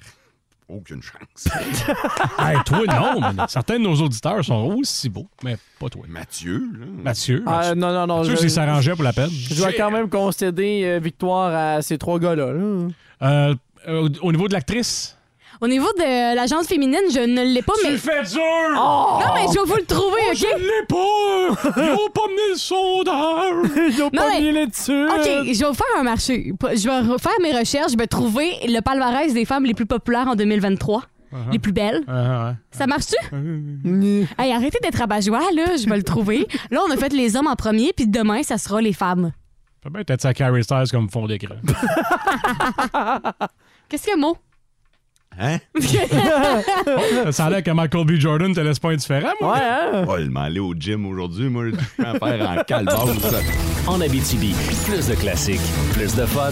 Aucune chance. Hey, toi, non. mais certains de nos auditeurs sont aussi beaux, mais pas toi. Mathieu, là. Mathieu. Ah, Mathieu. non, non, non. Mathieu, je- s'il s'arrangeait pour la peine. Je dois quand même concéder euh, victoire à ces trois gars-là. là. Euh, euh, au niveau de l'actrice? Au niveau de l'agence féminine, je ne l'ai pas, mais. fait dur! Non, mais je vais vous le trouver, OK? Je l'ai pas! Ils ont pas mené le sondage! Ils ont Non, pas mais- mis là-dessus. OK, je vais vous faire un marché. Je vais faire mes recherches. Je vais trouver le palmarès des femmes les plus populaires en 2023. Les plus belles. Ah, Ça marche-tu? Hey, arrêtez d'être rabat-joie, là. Je vais le trouver. Là, on a fait les hommes en premier, puis demain, ça sera les femmes. Peut bien être ça Carrie Styles comme fond d'écran? Qu'est-ce que mot? Hein? ça a l'air que Michael B. Jordan te laisse pas indifférent, moi. Ouais, hein? Oh, il m'a allé au gym aujourd'hui, moi, je en faire en calvase. En Abitibi, plus de classiques, plus de fun.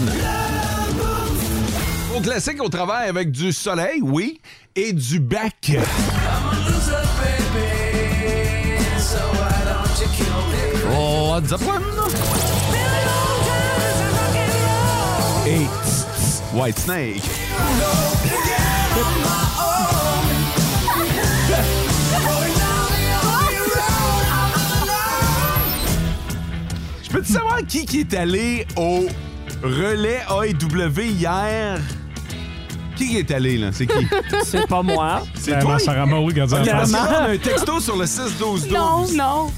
Au classique, au travail avec du soleil, oui, et du bac. Oh, what's up? Et White Snake. Je peux-tu savoir qui, qui est allé au relais AEW hier? Qui qui est allé, là? C'est qui? C'est pas moi. C'est Vraiment, toi? Sarah Maud, gardien en Ok, face. parce qu'on a un texto sur le 6-12-12. Non, non.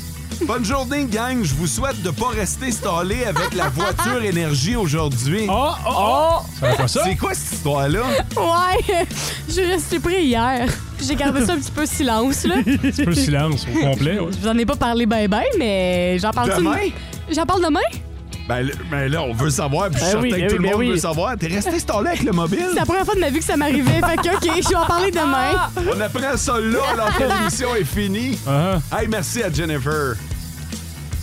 Bonne journée, gang. Je vous souhaite de pas rester stallé avec la voiture énergie aujourd'hui. Oh, oh, oh! Ça? C'est quoi cette histoire-là? Ouais, je suis restée pris hier. Puis J'ai gardé ça un petit peu silence, là. Un petit peu silence au complet. ouais. Je vous en ai pas parlé ben ben, mais j'en parle Demain? J'en parle demain? Ben, là- ben là, on veut savoir, puis je suis Ben oui, certain que ben tout oui, le ben monde oui. veut savoir. T'es resté stallé avec le mobile? C'est la première fois de ma vie que ça m'arrivait. fait que, OK, je vais en parler demain. On apprend ça là alors que l'émission est finie. Ah, Hey, merci à Jennifer.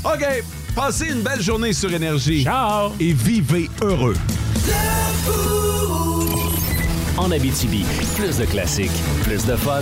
OK, passez une belle journée sur Énergie. Ciao! Et vivez heureux. En Abitibi, plus de classiques, plus de fun.